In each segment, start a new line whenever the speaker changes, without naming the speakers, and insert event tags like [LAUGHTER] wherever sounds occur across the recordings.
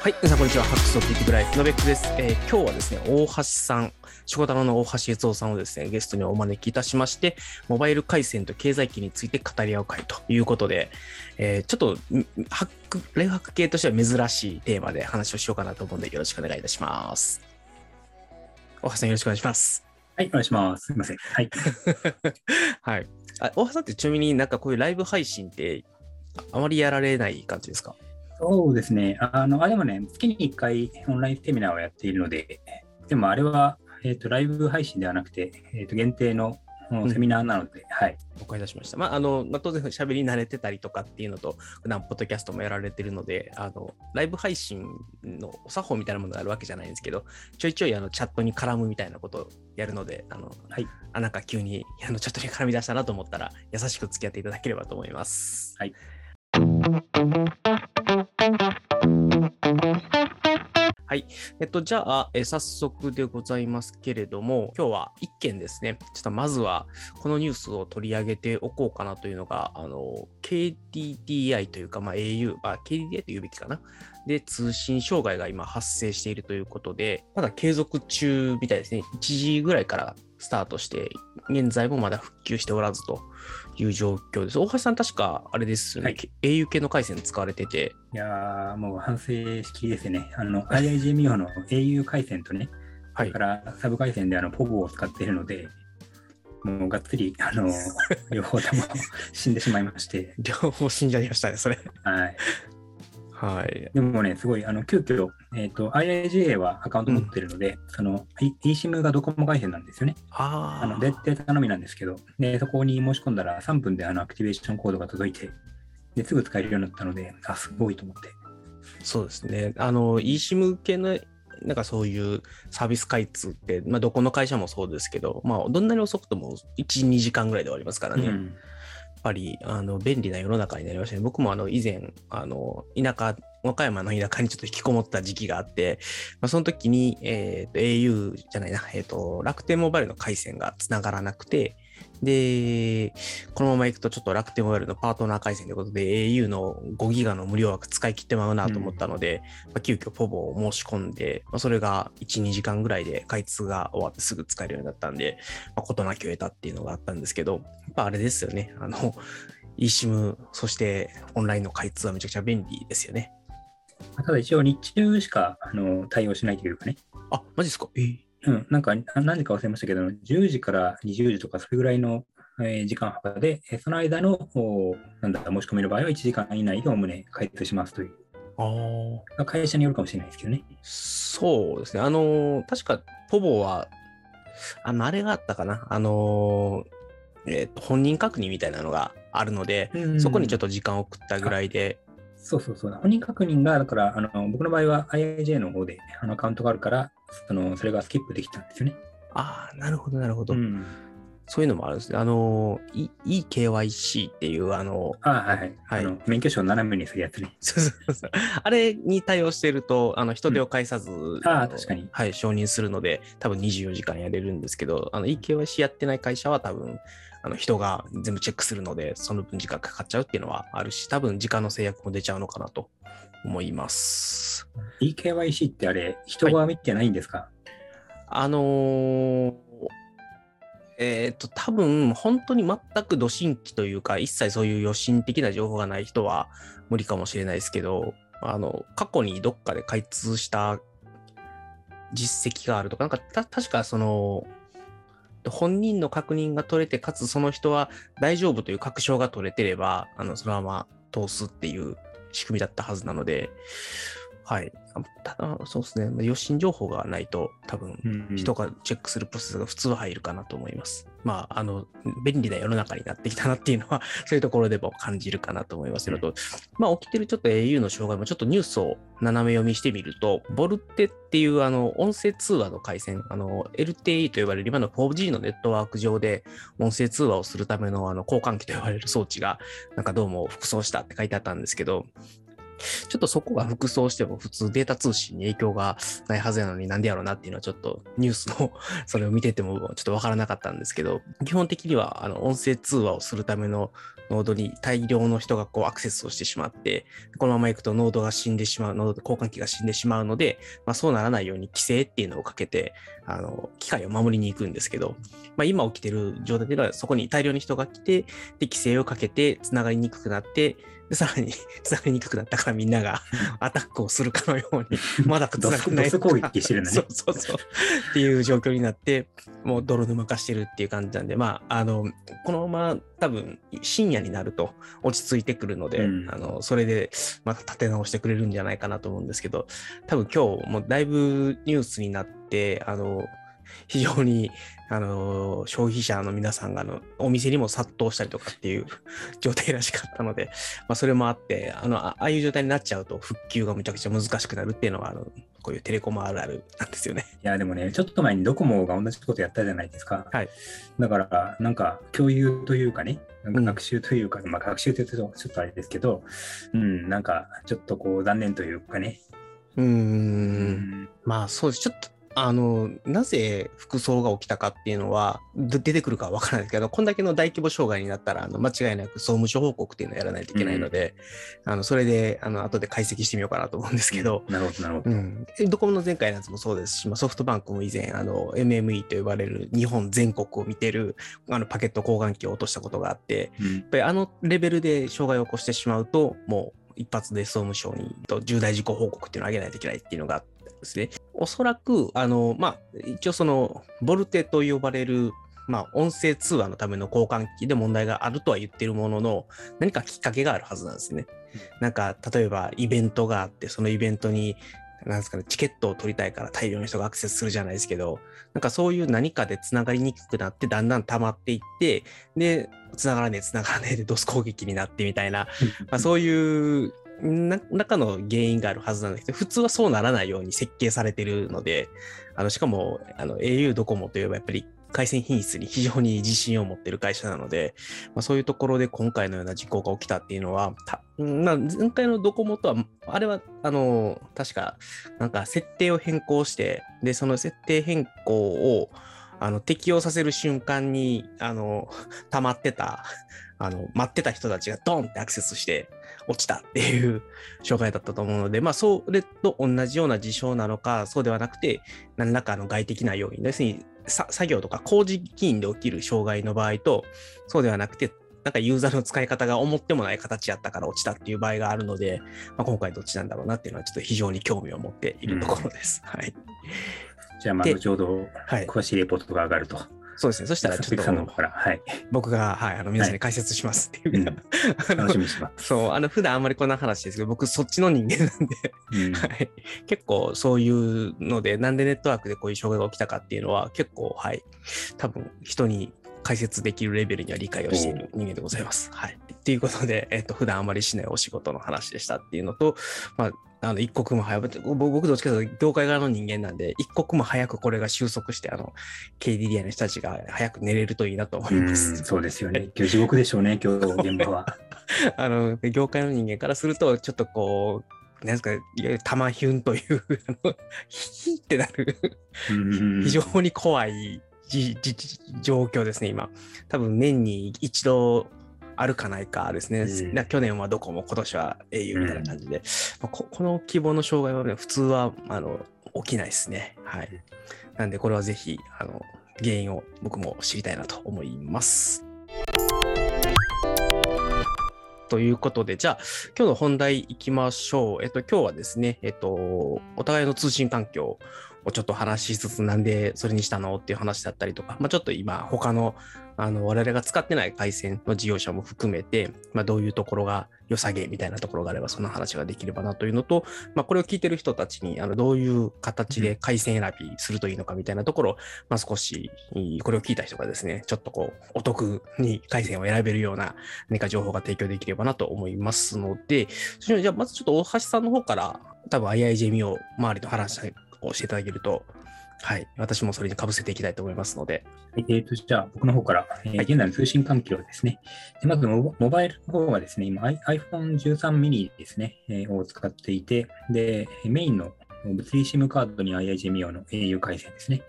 はい、皆さんこんにちは。ハックスを聞いてくらい、のべっくです。えー今日はですね、大橋さん、仕事の大橋悦夫さんをですね、ゲストにお招きいたしまして、モバイル回線と経済機について語り合う会ということで、えーちょっと、んハック、レイフハック系としては珍しいテーマで話をしようかなと思うんで、よろしくお願いいたします。大橋さん、よろしくお願いします。
はい、お願いします。すみません。はい。[LAUGHS]
はい。あ大橋さんってちなみになんかこういうライブ配信って、ああまりやられない感じですか？
そうですね。あの、あ、でもね、月に1回オンラインセミナーをやっているので、でもあれは、えっ、と、ライブ配信ではなくて、えっ、と、限定のうんセミナーなので、はい。
了解いたしました。まあ、あの、まあ、当然喋り慣れてたりとかっていうのと、普段ポッドキャストもやられてるので、あの、ライブ配信のお作法みたいなものがあるわけじゃないんですけど、ちょいちょいあのチャットに絡むみたいなことをやるので、あの、
はい。
あ、なんか急にあのチャットに絡み出したなと思ったら、優しく付き合っていただければと思います。
はい。
はい。えっと、じゃあ、え早速でございますけれども、今日は一件ですね。ちょっとまずは、このニュースを取り上げておこうかなというのが、あの、KDDI というか、まあ、au、あ、KDDI と言うべきかな。で、通信障害が今発生しているということで、まだ継続中みたいですね。1時ぐらいからスタートして、現在もまだ復旧しておらずという状況です。大橋さん、確かあれですよね。
はい
au 系の回線使われてて、
いやー、もう反省しきりですね。あの、IIGMO の au 回線とね、
はい
か。らサブ回線であの、ポボを使っているので、もうがっつり、あの、[LAUGHS] 両方とも死んでしまいまして、
両方死んじゃいましたね、それ。
はい。
はい。
でもね、すごい、あの、急遽、えっ、と、IIGA はアカウント持ってるので、その、eSIM がドコモ回線なんですよね。
あ
あの、デデータのみなんですけど、で、そこに申し込んだら3分であの、アクティベーションコードが届いて、ですぐ使えるようになったので、あ、すごいと思って。
そうですね。あの、eSIM 系の、なんかそういうサービス開通って、まあ、どこの会社もそうですけど、まあ、どんなに遅くとも1、2時間ぐらいで終わりますからね。
うん
ぱり、あの、便利な世の中になりましたね。僕もあの、以前、あの、田舎、和歌山の田舎にちょっと引きこもった時期があって、まあ、その時に、えっ、と、au じゃないな、えー、と、楽天モバイルの回線がつながらなくて、で、このまま行くとちょっと楽天モバイルのパートナー回線ということで au の5ギガの無料枠使い切ってまうなと思ったので、まあ、急遽ポボを申し込んで、まあ、それが1、2時間ぐらいで開通が終わってすぐ使えるようになったんで、まあ、事なきを得たっていうのがあったんですけど、やっぱあれですよね。あの、eSIM、そしてオンラインの開通はめちゃくちゃ便利ですよね。
ただ一応日中しかあの対応しないというかね、
あ、マジですか？えー
うん、なんかな何時か忘れましたけど、10時から20時とかそれぐらいの、えー時間幅で、えーその間のおなんだ申し込める場合は1時間以内でおおむね開通しますという。
あ
会社によるかもしれないですけどね。
そうですね。あのー確か、ポボは、あの、あれがあったかな。あのーえっ、と、本人確認みたいなのがあるので、そこにちょっ
と。
と時間を送ったぐらいで、
そうそうそう。本人確認が、だからあの僕の場合は IIJ の方であのアカウントがあるから、そのそれがスキップできたんですよね。
ああ、なるほど、なるほど、
うん、
そういうのもあるんですね。あのー、E- EKYC っていう、あの、
あはいはい。
はい
あの免許証を斜めにするやつね。
そうそうそうあれに対応してると、あの人手を介さず、
ああ
の
確かに
はい、承認するので、多分24時間やれるんですけど、あの EKYC やってない会社は多分、あの人が全部チェックするので、その分時間かかっちゃうっていうのはあるし、多分時間の制約も出ちゃうのかなと思います。
EKYC ってあれ、人が見てないんですか、
あのーえっ、と、多分、本当に全く土新規というか、一切そういう余震的な情報がない人は無理かもしれないですけど、あの、過去にどっかで開通した実績があるとか、なんか、た確かその、本人の確認が取れて、かつその人は大丈夫という確証が取れてれば、あの、そのまま通すっていう仕組みだったはずなので、はい。あただ、そうですね。まあ余震情報がないと、多分、
うん
人がチェックするプロセスが普通は入るかなと思います。まあ、あの、便利な世の中になってきたなっていうのは、[LAUGHS] そういうところでも感じるかなと思いますのと、まあ、起きてるちょっと au の障害もちょっとニュースを斜め読みしてみると、ボルテっていうあの音声通話の回線、あの LTE と呼ばれる今の 4G のネットワーク上で音声通話をするためのあの交換機と呼ばれる装置が、なんかどうも複装したって書いてあったんですけど、ちょっとそこが複装しても普通データ通信に影響がないはずなのになんでやろうなっていうのはちょっとニュースの [LAUGHS] それを見ててもちょっとわからなかったんですけど、[LAUGHS] 基本的にはあの音声通話をするためのノードに大量の人がこうアクセスをしてしまって、このまま行くとノードが死んでしまう、ノード交換機が死んでしまうので、まあ、そうならないように規制っていうのをかけて、あの、機械を守りに行くんですけど、まあ、今起きてる状態では、そこに大量に人が来て、で、規制をかけて、繋がりにくくなって、でさらに繋がりにくくなったからみんながアタックをするかのように、まだ繋がない。
ドス攻撃してるんだね [LAUGHS]
そうそうそう。っていう状況になって、もう泥沼化してるっていう感じなんで、まあ、あの、このまま多分深夜になると落ち着いてくるので、
うん
あの、それでまた立て直してくれるんじゃないかなと思うんですけど、多分今日もうだいぶニュースになって、あの、非常にあの消費者の皆さんがあのお店にも殺到したりとかっていう状態らしかったので、[LAUGHS] まあ、それもあってあのあああいう状態になっちゃうと復旧がむちゃくちゃ難しくなるっていうのがあのこういうテレコムあるあるなんですよね。
いや、でもね、ちょっと前にドコモが同じことやったじゃないですか。
はい
だから、なんか共有というかね、学習というか、まあ学習というとちょっとあれですけど、うん、なんかちょっとこう残念というかね。
う
ん
まあそうです。ちょっとあのなぜ服装が起きたかっていうのはで出てくるかは分からないですけど、こんだけの大規模障害になったらあの間違いなく総務省報告っていうのをやらないといけないので、あのそれであの後で解析してみようかなと思うんですけど、
なるほど、なるほど。
うん、ドコモの前回のやつもそうですし、まあ、ソフトバンクも以前あの MME と呼ばれる日本全国を見てるあのパケット交換機を落としたことがあって
うん。
やっぱりあのレベルで障害を起こしてしまうともう一発で総務省にと重大事故報告っていうのを上げないといけないっていうのがあってですね。おそらくあの、まあ、一応そのボルテと呼ばれるまあ、音声通話のための交換機で問題があるとは言ってるものの、何かきっかけがあるはずなんですね。なんか、例えばイベントがあって、そのイベントに、なんですかね、チケットを取りたいから大量の人がアクセスするじゃないですけど、なんかそういう何かで繋がりにくくなって、だんだん溜まっていって、で、繋がらねえ、繋がらねえでドス攻撃になってみたいな、まあ、そういうな中の原因があるはずなんですけど、普通はそうならないように設計されてるので、あのしかもあの au ドコモといえばやっぱり回線品質に非常に自信を持ってる会社なので、まあ、そういうところで今回のような事故が起きたっていうのは、たまあ、前回のドコモとは、あれはあの確かなんか設定を変更して、で、その設定変更をあの適用させる瞬間にあの溜まってたあの待ってた人たちがドンってアクセスして落ちたっていう障害だったと思うので、まあ、それと同じような事象なのか、そうではなくて、何らかの外的な要因、要するにさ作業とか工事起因で起きる障害の場合と、そうではなくて、なんかユーザーの使い方が思ってもない形やったから落ちたっていう場合があるので、まあ、今回どっちなんだろうなっていうのはちょっと非常に興味を持っているところです。はい。
じゃあ、後ほど
はい。
詳しいレポートが上がると。
そうですね。そしたらちょっ
佐々木さんのら、はい。
僕が、はい、あの皆さんに解説しますっていうか、あの
楽しみにしてます。
そう、あの普段あんまりこんな話ですけど、僕そっちの人間なんで、
うん
はい、結構そういうので、なんでネットワークでこういう障害が起きたかっていうのは、結構、はい、多分人に解説できるレベルには理解をしている人間でございます。はい。っていうことで、えっと、普段あまりしないお仕事の話でしたっていうのと、まあ、あの一刻も早く、僕僕どっちかというと業界側の人間なんで、一刻も早くこれが収束して、あの、KDDI の人たちが早く寝れるといいなと思い
うん、
ます。
そうですよね。今日地獄でしょうね、今日現場は。[LAUGHS]
あの、業界の人間からすると、ちょっとこう、なんですか、いわゆる玉ヒュンという、あの、[LAUGHS] ヒーってなる、
うん
非常に怖いじじじ状況ですね、今。多分年に一度あるかないかですね。
うん
な去年はどこも今年は au みたいな感じで、まあここの規模の障害はね、普通はあの起きないですね。はい。なんで、これはぜひ、あの、原因を僕も知りたいなと思います。ということで、じゃあ、今日の本題いきましょう。えっと、今日はですね、えっと、お互いの通信環境をちょっと話しつつ、なんでそれにしたの？っていう話だったりとか、まあ、ちょっと今、他の、あの、我々が使ってない回線の事業者も含めて、まあ、どういうところが良さげみたいなところがあれば、その話ができればなというのと、まあ、これを聞いてる人たちに、あの、どういう形で回線選びするといいのかみたいなところを、まあ、少し、これを聞いた人がですね、ちょっとこう、お得に回線を選べるような何か情報が提供できればなと思いますので、じゃあまずちょっと大橋さんの方から多分 IIJMI を周りの話をしていただけると、はい、私もそれにかぶせていきたいと思いますので。
はいえー、とじゃあ、僕の方から、えー
はい
現在の通信環境ですね。でまずモバ、モバイルの方はですね、今 i- iPhone13 mini ですね、えーを使っていて、で、メインの物理 SIM カードに IIGM 用の au 回線ですね。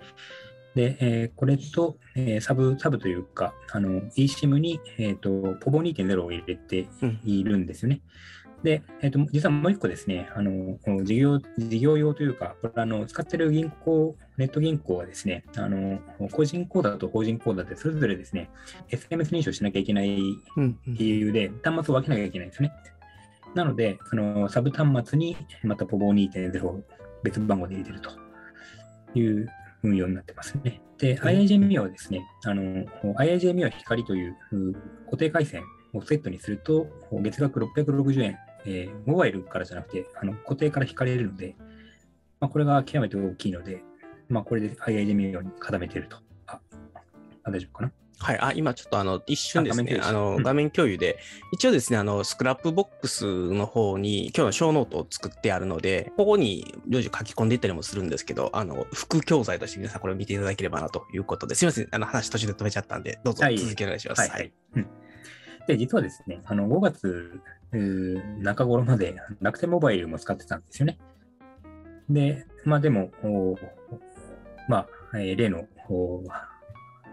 で、えーこれと、えーサブ、サブというか、あの、eSIM に、えっ、と、ポボ2.0を入れて
うん
いるんですよね。で、えっ、と、実はもう一個ですね、あの、事業、事業用というか、これあの、使ってる銀行、ネット銀行はですね、あの、個人口座と法人口座でそれぞれですね、SMS 認証しなきゃいけない理由で、端末を分けなきゃいけないんですよね。なので、そのサブ端末にまたポボ2.0を別番号で入れてるという運用になってますね。で、
ん
IIJMIO はですね、あの、IIJMIO 光というう固定回線をセットにすると、月額660円、えーモバイルからじゃなくて、あの固定から引かれるので、まあ、これが極めて大きいので、まあ、これで IIJmio に固めていると。あ、あ大丈夫かな。
はい、あ今ちょっとあの一瞬ですね、あ
あ画面共有。うん。
の画面共有で、一応ですね、あの Scrapbox の方に今日のショーノートを作ってあるので、ここに常時書き込んでいったりもするんですけど、あの副教材として皆さんこれを見ていただければなということで、すみません、あの話途中で止めちゃったんで、どうぞ
はい。
続きお願いします。
はい。はい。うん。で、実はですね、あの5月中頃まで楽天モバイルも使ってたんですよね。で、まあでも、おまあ、えー例の、お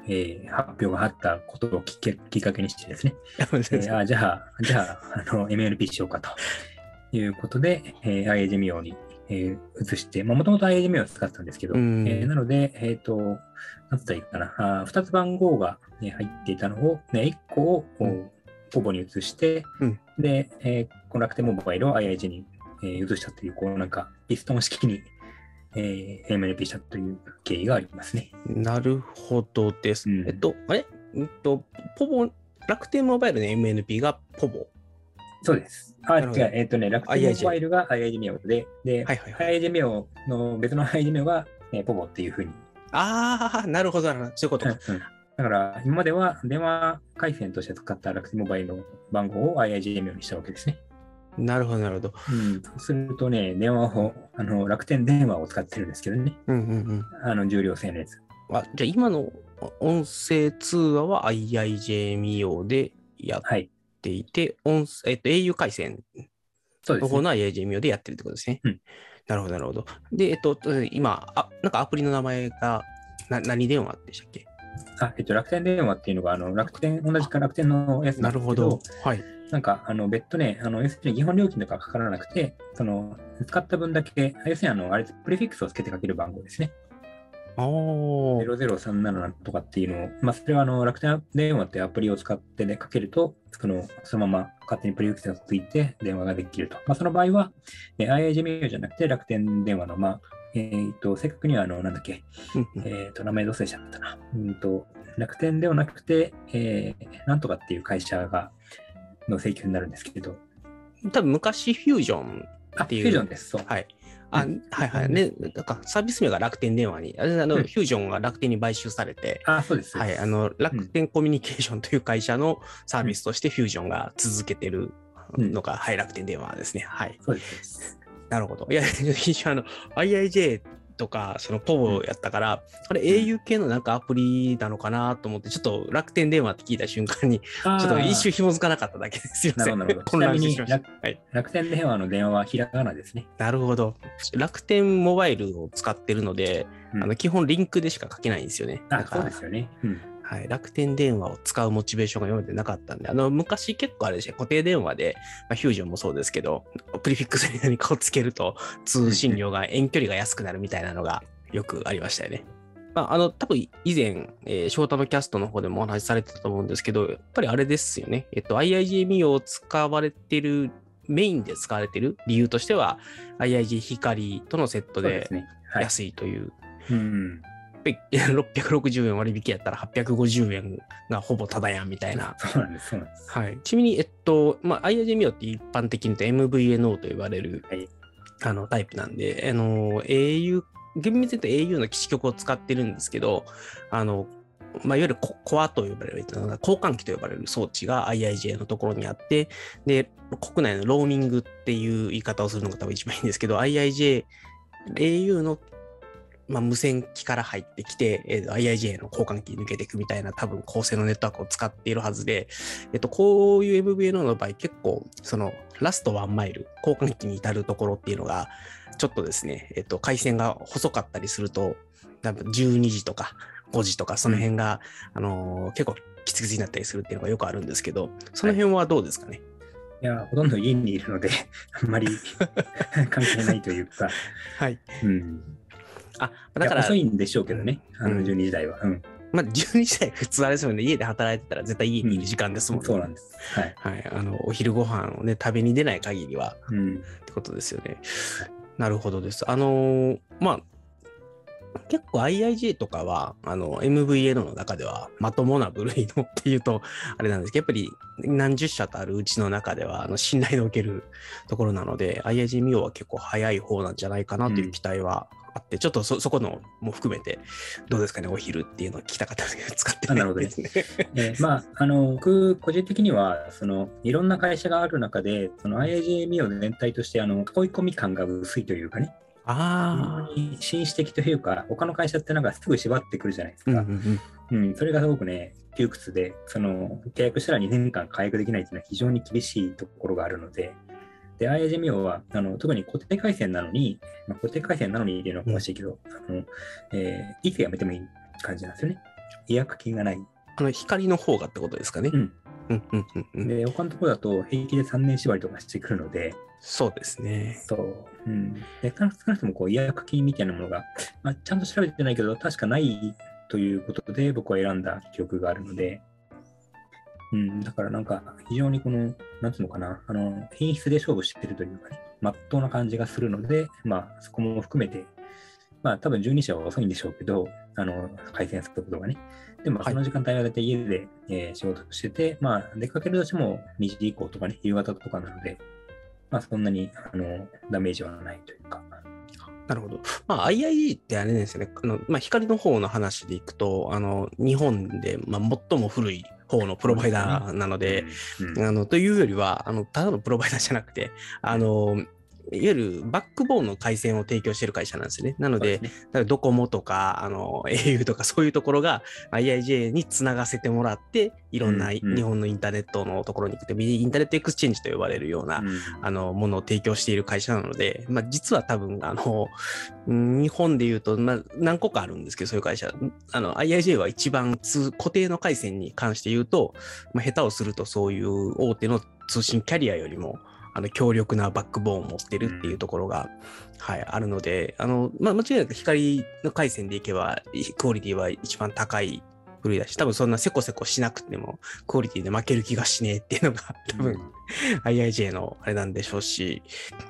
えー発表があったことをきっかけにしてですね、えーあじゃあ、じゃあ、あの MLP しようかということで、えー、IAGMIO に、えー移して、もともと IAGMIO を使ってたんですけど、
うん。
えーなので、えっ、と、なんつったらいいかな、あ2つ番号が、ね、入っていたのを、ね、1個を、う
ん。
ポボに移して、
うん
で、えーこの楽天モバイルを IIG に、えー移したという、こうなんか、ピストン式に、えー MLP したという経緯がありますね。
なるほどです。
うん
えっと、あれ？うんと、ポボ、楽天モバイルの MNP がポボ？
そうです。あ、違うえっ、とね、楽天モバイルが IIG ミオで、で、
はいはいはい
IIG ミオの別の IIG ミオが、えーポボっていうふうに。
ああ、なるほど、なるほど。そういうことか。
うんだから、今までは電話回線として使った楽天モバイルの番号を IIG ミオにしたわけですね。
なるほど、なるほど。
うん、そうするとね、電話を、あの楽天電話を使ってるんですけどね、
うんうんうん。
あの重量制のやつ。
あじゃあ今の音声通話は IIJMIO でやっ
はい。
ていて、音えっと、au 回線の方の
ね。
IIJMIO でやってるってことですね。
うん
なるほど、なるほど。で、えっと、今、あなんかアプリの名前がな何電話でしたっけ？
あ、えっと、楽天電話っていうのが、あの楽天、同じか楽天のやつな
なんるほ
ですけど、
ど。はい。
なんか、あの、別途ね、あの、要するに基本料金とかかからなくて、その、使った分だけ、要するに、あの、あれ、プレフィックスをつけてかける番号ですね。
あー
0037とかっていうのを、まあ、それはあの楽天電話ってアプリを使って、ね、かけると、そのそのまま勝手にプレフィックスがついて電話ができると。まあ、その場合は、えー IIGMU じゃなくて楽天電話の、まあ、えっ、と、正確には、あの、なんだっけ、
うんうん
えっ、と、名前どうせしちゃったな。うんと、楽天ではなくて、えーなんとかっていう会社が、の請求になるんですけど、
多分昔フュージョン
あ、
っていう
フュージョンです。そう。
はい。あ、
うん
はいはい。ね、なんかサービス名が楽天電話に、あの、
うん
フュージョンが楽天に買収されて、
あ、そうです。
はい、あの、楽天コミュニケーションという会社のサービスとしてフュージョンが続けてるのが、はい、楽天電話ですね。はい。
そうです。
なるほど。いや、一 [LAUGHS] 緒あの、IIJ とか、そのポボやったから、あれ au 系のなんかアプリなのかなと思って、ちょっと楽天電話って聞いた瞬間に、ち
ちょ
ょっと一瞬紐づかなかっただけですよね。
なるほど [LAUGHS]
混乱しました。はい。
楽天電話の電話はひらがなですね。
なるほど。楽天モバイルを使ってるので、
うん
あの基本リンクでしか書けないんですよね。だ
あ、そうですよね。うん。
はい、楽天電話を使うモチベーションが今までなかったんで、あの昔結構あれでした固定電話で、まあ、フュージョンもそうですけど、プリフィックスに何かをつけると通信料が、遠距離が安くなるみたいなのがよくありましたよね。まあ、あの多分以前、えー、翔太のキャストの方でもお話しされてたと思うんですけど、やっぱりあれですよね。えっと、IIGME を使われてる、メインで使われてる理由としては、IIG 光とのセットで
そうですね。はい。
安いという
うん。
で660円割引やったら850円がほぼただやんみたいな。
そうなんです。そうなんです。
はい、ちなみに、えっと、まあ、IIGMIO って一般的に言うと MVNO と呼ばれる、
はい
あのタイプなんで、あの au、厳密に言うと au の基地局を使ってるんですけど、あのまあ、いわゆるココアと呼ばれる、交換機と呼ばれる装置が IIJ のところにあって、で、国内のローミングっていう言い方をするのが多分一番いいんですけど、IIJ、au のまあ、無線機から入ってきて、えー IIJ の交換機に抜けていくみたいな多分構成のネットワークを使っているはずで、えっと、こういう MVNO の場合結構そのラストワンマイル交換機に至るところっていうのがちょっとですね、えっと、回線が細かったりすると多分12時とか5時とか、その辺が、あのー結構きつきつになったりするっていうのがよくあるんですけど、その辺はどうですかね？
いや、ほとんど家にいるので、あんまり [LAUGHS] 関係ないというか、
はい。
うん。
あ、だから、
遅いんでしょうけどね、あの
うん
12時台は。うん。
まあ、12時台普通あれですよね、家で働いてたら絶対家にいる時間ですもんね。
そうなんです。はい。
はい。あの、お昼ご飯をね、食べに出ない限りは
うん。
ってことですよね。なるほどです。あのーまあ、結構 IIJ とかは、あの、MVNO の中ではまともな部類のっていうと、あれなんですけど、やっぱり何十社とあるうちの中では、あの、信頼のおけるところなので、IIJ ミオは結構早い方なんじゃないかなという期待はあって、ちょっとそ、そこのも含めて、どうですかね、お昼っていうのを聞きたかったんですけど、[LAUGHS] 使ってないですね。
えーまあ、あの、僕、個人的には、その、いろんな会社がある中で、その IIJ を全体として、あの、追い込み感が薄いというかね、
あ
紳士的というか、他の会社ってなんかすぐ縛ってくるじゃないです
あ、うん
か。
うんうん。
うん、それがすごくね、窮屈で、その、契約したら2年間解約できないっていうのは非常に厳しいところがあるので、で、IIJ ミオは、あの、特に固定回線なのに、まあ、固定回線なのにっていうのはおかしいけど、あの、えーいつやめてもいい感じなんですよね。違約金がない。
あの、光の方がってことですかね。
うん。
うんうんうんうん。
で、他のところだと平気で3年縛りとかしてくるので、
そうですね。
そう。うん。で、少なくともこう違約金みたいなものが、まあ、ちゃんと調べてないけど、確かないということで僕は選んだ記憶があるので、うん、だからなんか非常にこの、なんつうのかな、あの、品質で勝負してるというかね、まっとうな感じがするので、まあ、そこも含めて、まあ、多分12社は遅いんでしょうけど、あの、回線速度がね。でも、
はい
その時間帯は大体家で、えー仕事してて、まあ、出かけるとしても2時以降とかね、夕方とかなので、まあ、そんなに、あの、ダメージはないというか。
なるほど。まあ、 IIJ ってあれですよね。あのまあ、光の方の話でいくと、あの、日本で、まあ、最も古い方のプロバイダーなので、
うん、
あの、というよりは、あの、ただのプロバイダーじゃなくて、あの、いわゆるバックボーンの回線を提供している会社なんですよね。なので、
ですね
ドコモとか、あの、au とかそういうところが IIJ につながせてもらって、いろんな
うんうん
日本のインターネットのところに行って、インターネットエクスチェンジと呼ばれるような、
うん
あの、ものを提供している会社なので、まあ、実は多分、あの、うん日本で言うと、まあ、何個かあるんですけど、そういう会社。あの、IIJ は一番通固定の回線に関して言うと、まあ、下手をするとそういう大手の通信キャリアよりも、あの、強力なバックボーンを持ってるっていうところが、はい、あるので、あの、まあ、間違いなく光の回線でいけば、クオリティは一番高い部類だし、多分そんなせこせこしなくても、クオリティで負ける気がしねえっていうのが、多分、[LAUGHS] IIJ のあれなんでしょうし、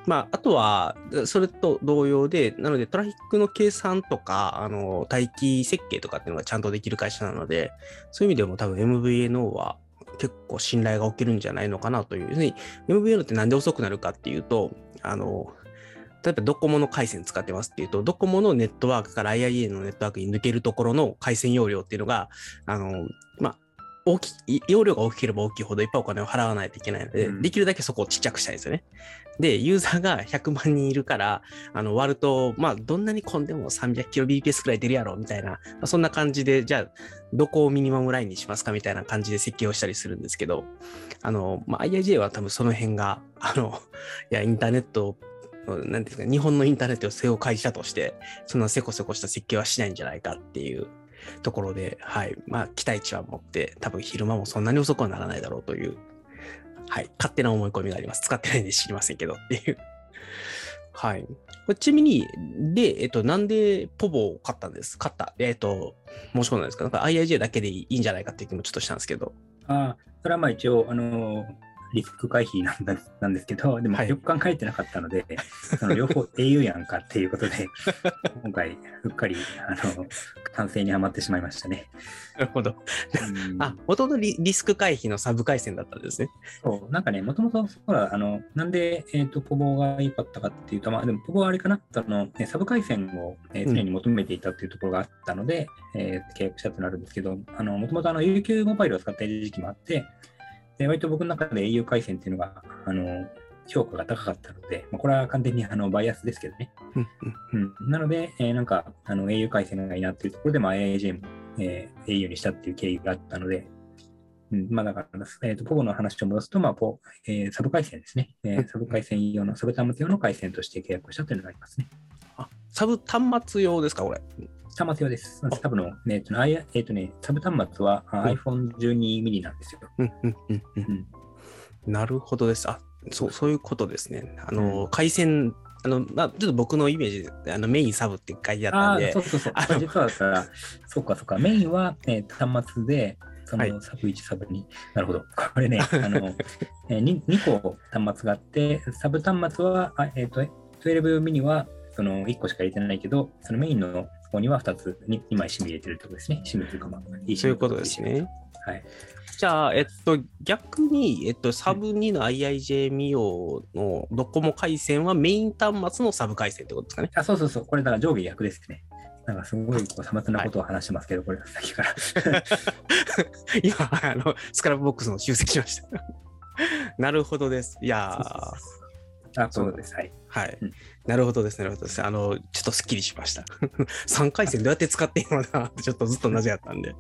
まあ、あとは、それと同様で、なのでトラフィックの計算とか、あの、待機設計とかっていうのがちゃんとできる会社なので、そういう意味でも多分 MVNO は結構信頼が起きるんじゃないのかなという。要するに MVNO ってなんで遅くなるかっていうと、あの、例えばドコモの回線使ってますっていうと、ドコモのネットワークから IIA のネットワークに抜けるところの回線容量っていうのが、あの、まあ、大きい、容量が大きければ大きいほどいっぱいお金を払わないといけないので、
うん
できるだけそこをちっちゃくしたいんですよね。で、ユーザーが100万人いるから、あの、割ると、まあ、どんなに混んでも 300kbps くらい出るやろ、みたいな、まあそんな感じで、じゃあ、どこをミニマムラインにしますかみたいな感じで設計をしたりするんですけど、あの、まあ、IIJ は多分その辺が、あの、いや、インターネットなんですか、日本のインターネットを背負う会社として、そんなせこせこした設計はしないんじゃないかっていうところで、はい。まあ、期待値は持って、多分昼間もそんなに遅くはならないだろうという、はい。勝手な思い込みがあります。使ってないんで知りませんけどっていう。[LAUGHS] はい。ちなみに、で、えっと、なんでポボを買ったんです？買った。えっと、申し込んだんですか？なんか IIJ だけでいいんじゃないかっていう気もちょっとしたんですけど。
ああ、それはまあ一応、あのリスク回避なんだ [LAUGHS] なんですけど、でも
はい
よく考えてなかったので、[LAUGHS] その両方 au やんかっていうことで、今回、うっかり、あの、完成にはまってしまいましたね。
なるほど。
うん [LAUGHS]
あ、もともとリリスク回避のサブ回線だったんですね。
そう、なんかね、もともと、ほら、あの、なんで、えっ、と、ポボが良かったかっていうと、まあ、でも、ポボはあれかな、その、ねサブ回線を、えー常に求めていたっていうところがあったので、えー契約したってなるんですけど、あの、もともとあの、UQ モバイルを使っている時期もあって、で、割と僕の中で au 回線っていうのが、あの、評価が高かったので、まあ、これは完全にあのバイアスですけどね。
うん
なので、えーなんか、あの、au 回線がいいなっていうところで、まあ、IAJ も、えー au にしたっていう経緯があったので、うん、まあ、だから、えっ、と、ポボの話を戻すと、まあ、ポえーサブ回線ですね。えーサブ回線用の、サブ端末用の回線として契約したというのがありますね。
あ、サブ端末用ですか、これ。
端末用です。サブの、ねえっとねえっとね、サブ端末はあ
うん
iPhone12 mini なんですよ。
うんうんうんう
うん
ん。なるほどです。あそうそういうことですね。あの、回線、あの、まあ、ちょっと僕のイメージで、あのメインサブって書いてあったんで
そ、うそうそう。実はだから、そうかそうか。メインは、えー端末で、そ
はい
のサブ1、サブ2。なるほど。これね、あの、[LAUGHS] えー、2, 2個端末があって、サブ端末は、あえっ、と、12ミニは、その1個しか入れてないけど、そのメインの方には2つ、2, 2枚 SIM 入れてるってことですね。SIM というか、まあ、いい
そういうことですね。
はい。
じゃあ、えっと、逆に、えっと、サブ2の IIJ ミオのドコモ回線はメイン端末のサブ回線ってことですかね。
あ、そうそうそう。これだから上下逆ですね。なんかすごいこう、さまつなことを話してますけど、これ、先から。[LAUGHS]
今、あの、スクラップボックスの修正しました。[LAUGHS] なるほどです。いやー
あ、そうです。はい。
はい、
うん
なるほどです、なるほどです。あの、ちょっとすっきりしました。[LAUGHS] 3回戦どうやって使っていいのかな？[LAUGHS] ちょっとずっと同じやったんで。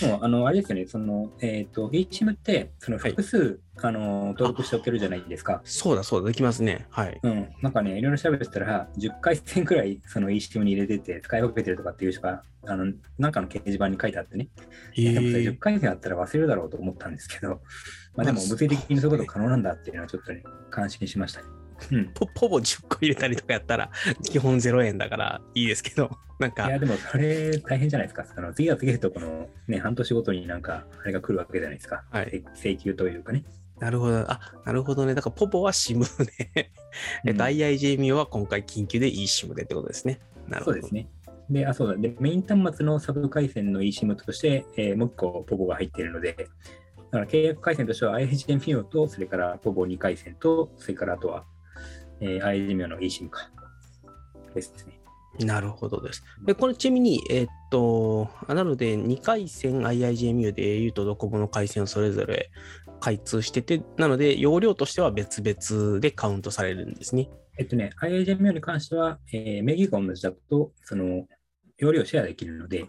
でも、あの、あれですよね、その、えっ、と、eSIM って、その
はい
複数、あの、登録しておけるじゃないですか。
そうだ、そうだ、できますね。はい。
うん。なんかね、いろいろ調べてたら、10回線くらい、その eSIM に入れてて、使い分けてるとかっていう人が、あの、なんかの掲示板に書いてあってね。
え
でもそれ
ー
10回線あったら忘れるだろうと思ったんですけど、まあでも、物理的にそういうこと可能なんだっていうのは、ちょっとね、感心しましたね。うん。
ポポボ10個入れたりとかやったら、基本0円だからいいですけど、なんか
いや、、でもそれ大変じゃないですか。あの次は次へとこのね、半年ごとになんか、あれが来るわけじゃないですか。
はい
請求というかね。
なるほど。あ、なるほどね。だから、ポポは SIM で、えっと、
うん
IIJ ミオは今回緊急で eSIM でってことですね。なるほど。
そうですね。で、あ、そうだ。で、メイン端末のサブ回線の eSIM として、えーもう一個ポボが入っているので、だから契約回線としては IHM ミオと、それからポボ2回線と、それからあとは、えー、IHM ミオの eSIM か。ですね。
なるほどです。で、これちなみに、えっと、あなので、2回線 IIJMU で au とドコモの回線をそれぞれ開通してて、なので、容量としては別々でカウントされるんですね。
えっとね、オに関しては、えー、名義が同じだと、その、容量シェアできるので、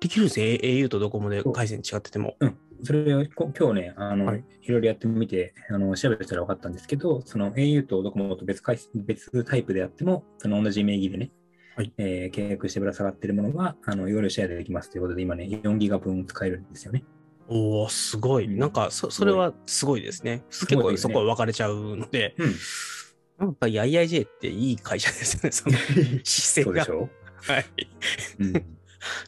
できるんですね。au とドコモで回線違ってても。
それ今日ね、あの、
はい
い、ろいろやってみて、あの調べてたら分かったんですけど、その au とドコモと別回別タイプであっても、その同じ名義でね、
はい
えー契約してぶら下がっているものは、あの容量シェアできますということで、今ね、4ギガ分使えるんですよね。
おおすごい。
うん
なんかそ、それはすごいですね。
すすね
そこは分かれちゃうので、
うん。
やっぱり IIJ っていい会社ですね。その [LAUGHS] 姿勢が。
そうでしょ
はい。
うん。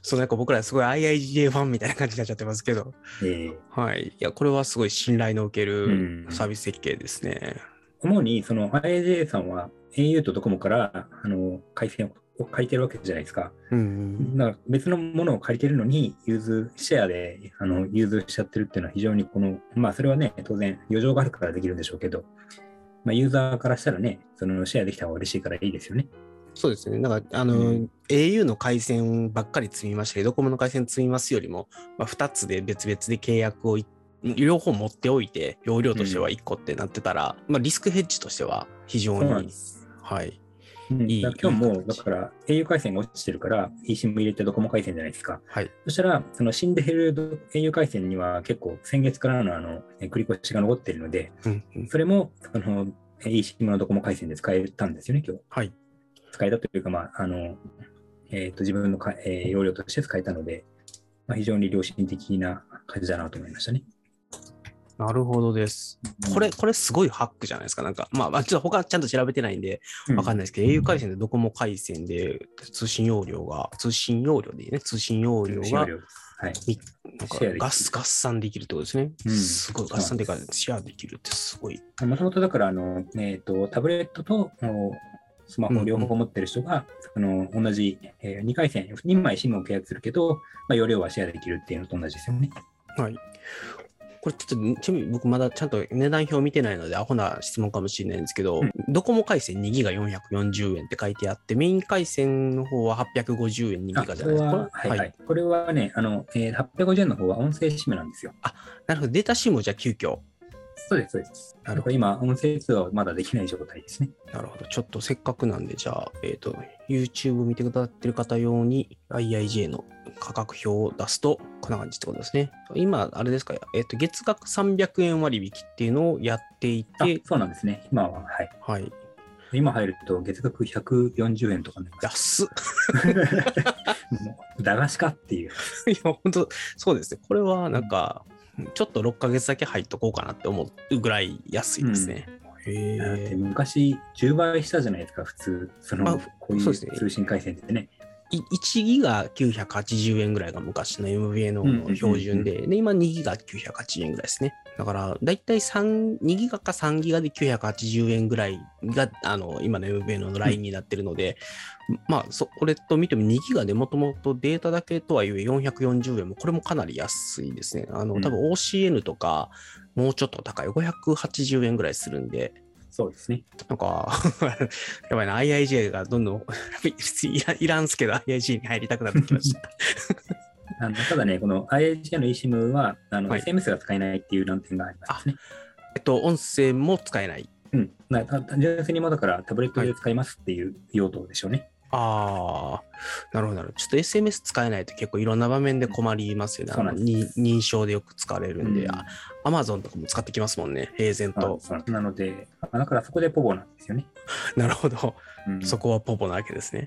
そうなんか僕らすごい IIJ ファンみたいな感じになっちゃってますけど、
えー
はい。いや、これはすごい信頼のおけ
う
る
ん
サービス設計ですね。
主に、その IAJ さんは au とドコモからあの回線を借りてるわけじゃないですか。
うん。
だから別のものを借りてるのに、融通、シェアであの融通しちゃってるっていうのは非常にこの、まあそれはね、当然余剰があるからできるんでしょうけど、まあユーザーからしたらね、そのシェアできた方が嬉しいからいいですよね。
そうですね。なんか、あの、
うん
au の回線ばっかり積みましたけど、ドコモの回線積みますよりも、まあ、2つで別々で契約をい両方持っておいて、容量としては1個ってなってたら、まあ、リスクヘッジとしては非常に。はい。
うん
いい
今日も、だから au 回線が落ちてるから、eSIM 入れてドコモ回線じゃないですか。
はい。
そしたら、その死んでいる au 回線には結構先月からのあのえ繰り越しが残っているので、
うんうん
それもその eSIM のドコモ回線で使えたんですよね、今日。
はい。
使えたというか、まあ、あの、えっ、と、自分のか、えー容量として使えたので、まあ、非常に良心的な感じだなと思いましたね。
なるほどです。これ、これすごいハックじゃないですか。なんか、まあ、まあ、ちょっと他ちゃんと調べてないんで、わかん
ない。
ですけど、au 回線でドコモ回線で通信容量が、通信容量でいいね、通信容量が。
はい。
みなんかガス合算できるってことですね。
うん
すごい、合算でかシェアできるってすごい。
もともとだから、あの、えっ、と、タブレットとスマホ両方持ってる人が、その同じ、え2回線、2枚 SIM を契約するけど、まあ、容量はシェアできるっていうのと同じですよね。
はい。これちょっと、ちなみに僕まだちゃんと値段表見てないので、アホな質問かもしれないんですけど、
うん
ドコモ回線2ギガ440円って書いてあって、メイン回線の方は850円2ギ
あ
ガじゃないですか？
は、はい、はい、これはね、あの、えー850円の方は音声 SIM なんですよ。
なるほど、データ SIM をじゃあ急遽。
そうです、そうです。
なるほ
これ今、音声通話はまだできない状態ですね。
ど。なるほど。ちょっとせっかくなんで、じゃあ、えっ、と、YouTube 見てくださってる方用に IIJ の価格表を出すと、こんな感じってことですね。今、あれですか、えっ、と、月額300円割引っていうのをやってい
あ
て、
そうなんですね。今は、はい。
はい。
今入ると月額140円とかになります。
安っ。[LAUGHS]
もう駄菓子かっていう。
いや、本当そうですね。これはなんか、ちょっと6ヶ月だけ入っとこうかなって思うぐらい安いですね。へ
だって
え。
昔10倍したじゃないですか、普通。その、
あ
こうい
そうですね
う通信回線ってね。
い1ギガ980円ぐらいが昔の MVA の
うんうんうんうん
標準で、で、今2ギガ980円ぐらいですね。だから、だいたい3、2ギガか3ギガで980円ぐらいが、あの、今の MVA のラインになってるので、まあ、そこれと見ても2ギガでもともとデータだけとはいえ440円も、これもかなり安いですね。あの、
うん
多分 OCN とか、もうちょっと高い、580円ぐらいするんで、
そうですね。
なんか、[LAUGHS] やばいな、IIJ がどんどん、[LAUGHS] いらんすけど、IIJ に入りたくなってきました。
あのただね、この IHK の eSIM はあの、
はい
SMS が使えないっていう難点がありますね。
えっと、音声も使えない。
うん。なた純粋にもだからタブレットで使いますっていう用途でしょうね。
ああ、なるほど、なるほど。ちょっと SMS 使えないと結構いろんな場面で困りますよね。
そうなん
認証でよく使われるんで、
うん
あ Amazon とかも使ってきますもんね、平然
あ
と。
そうなので、あだからそこでポボなんですよね。[LAUGHS]
なるほど。
うん
そこはポポなわけですね。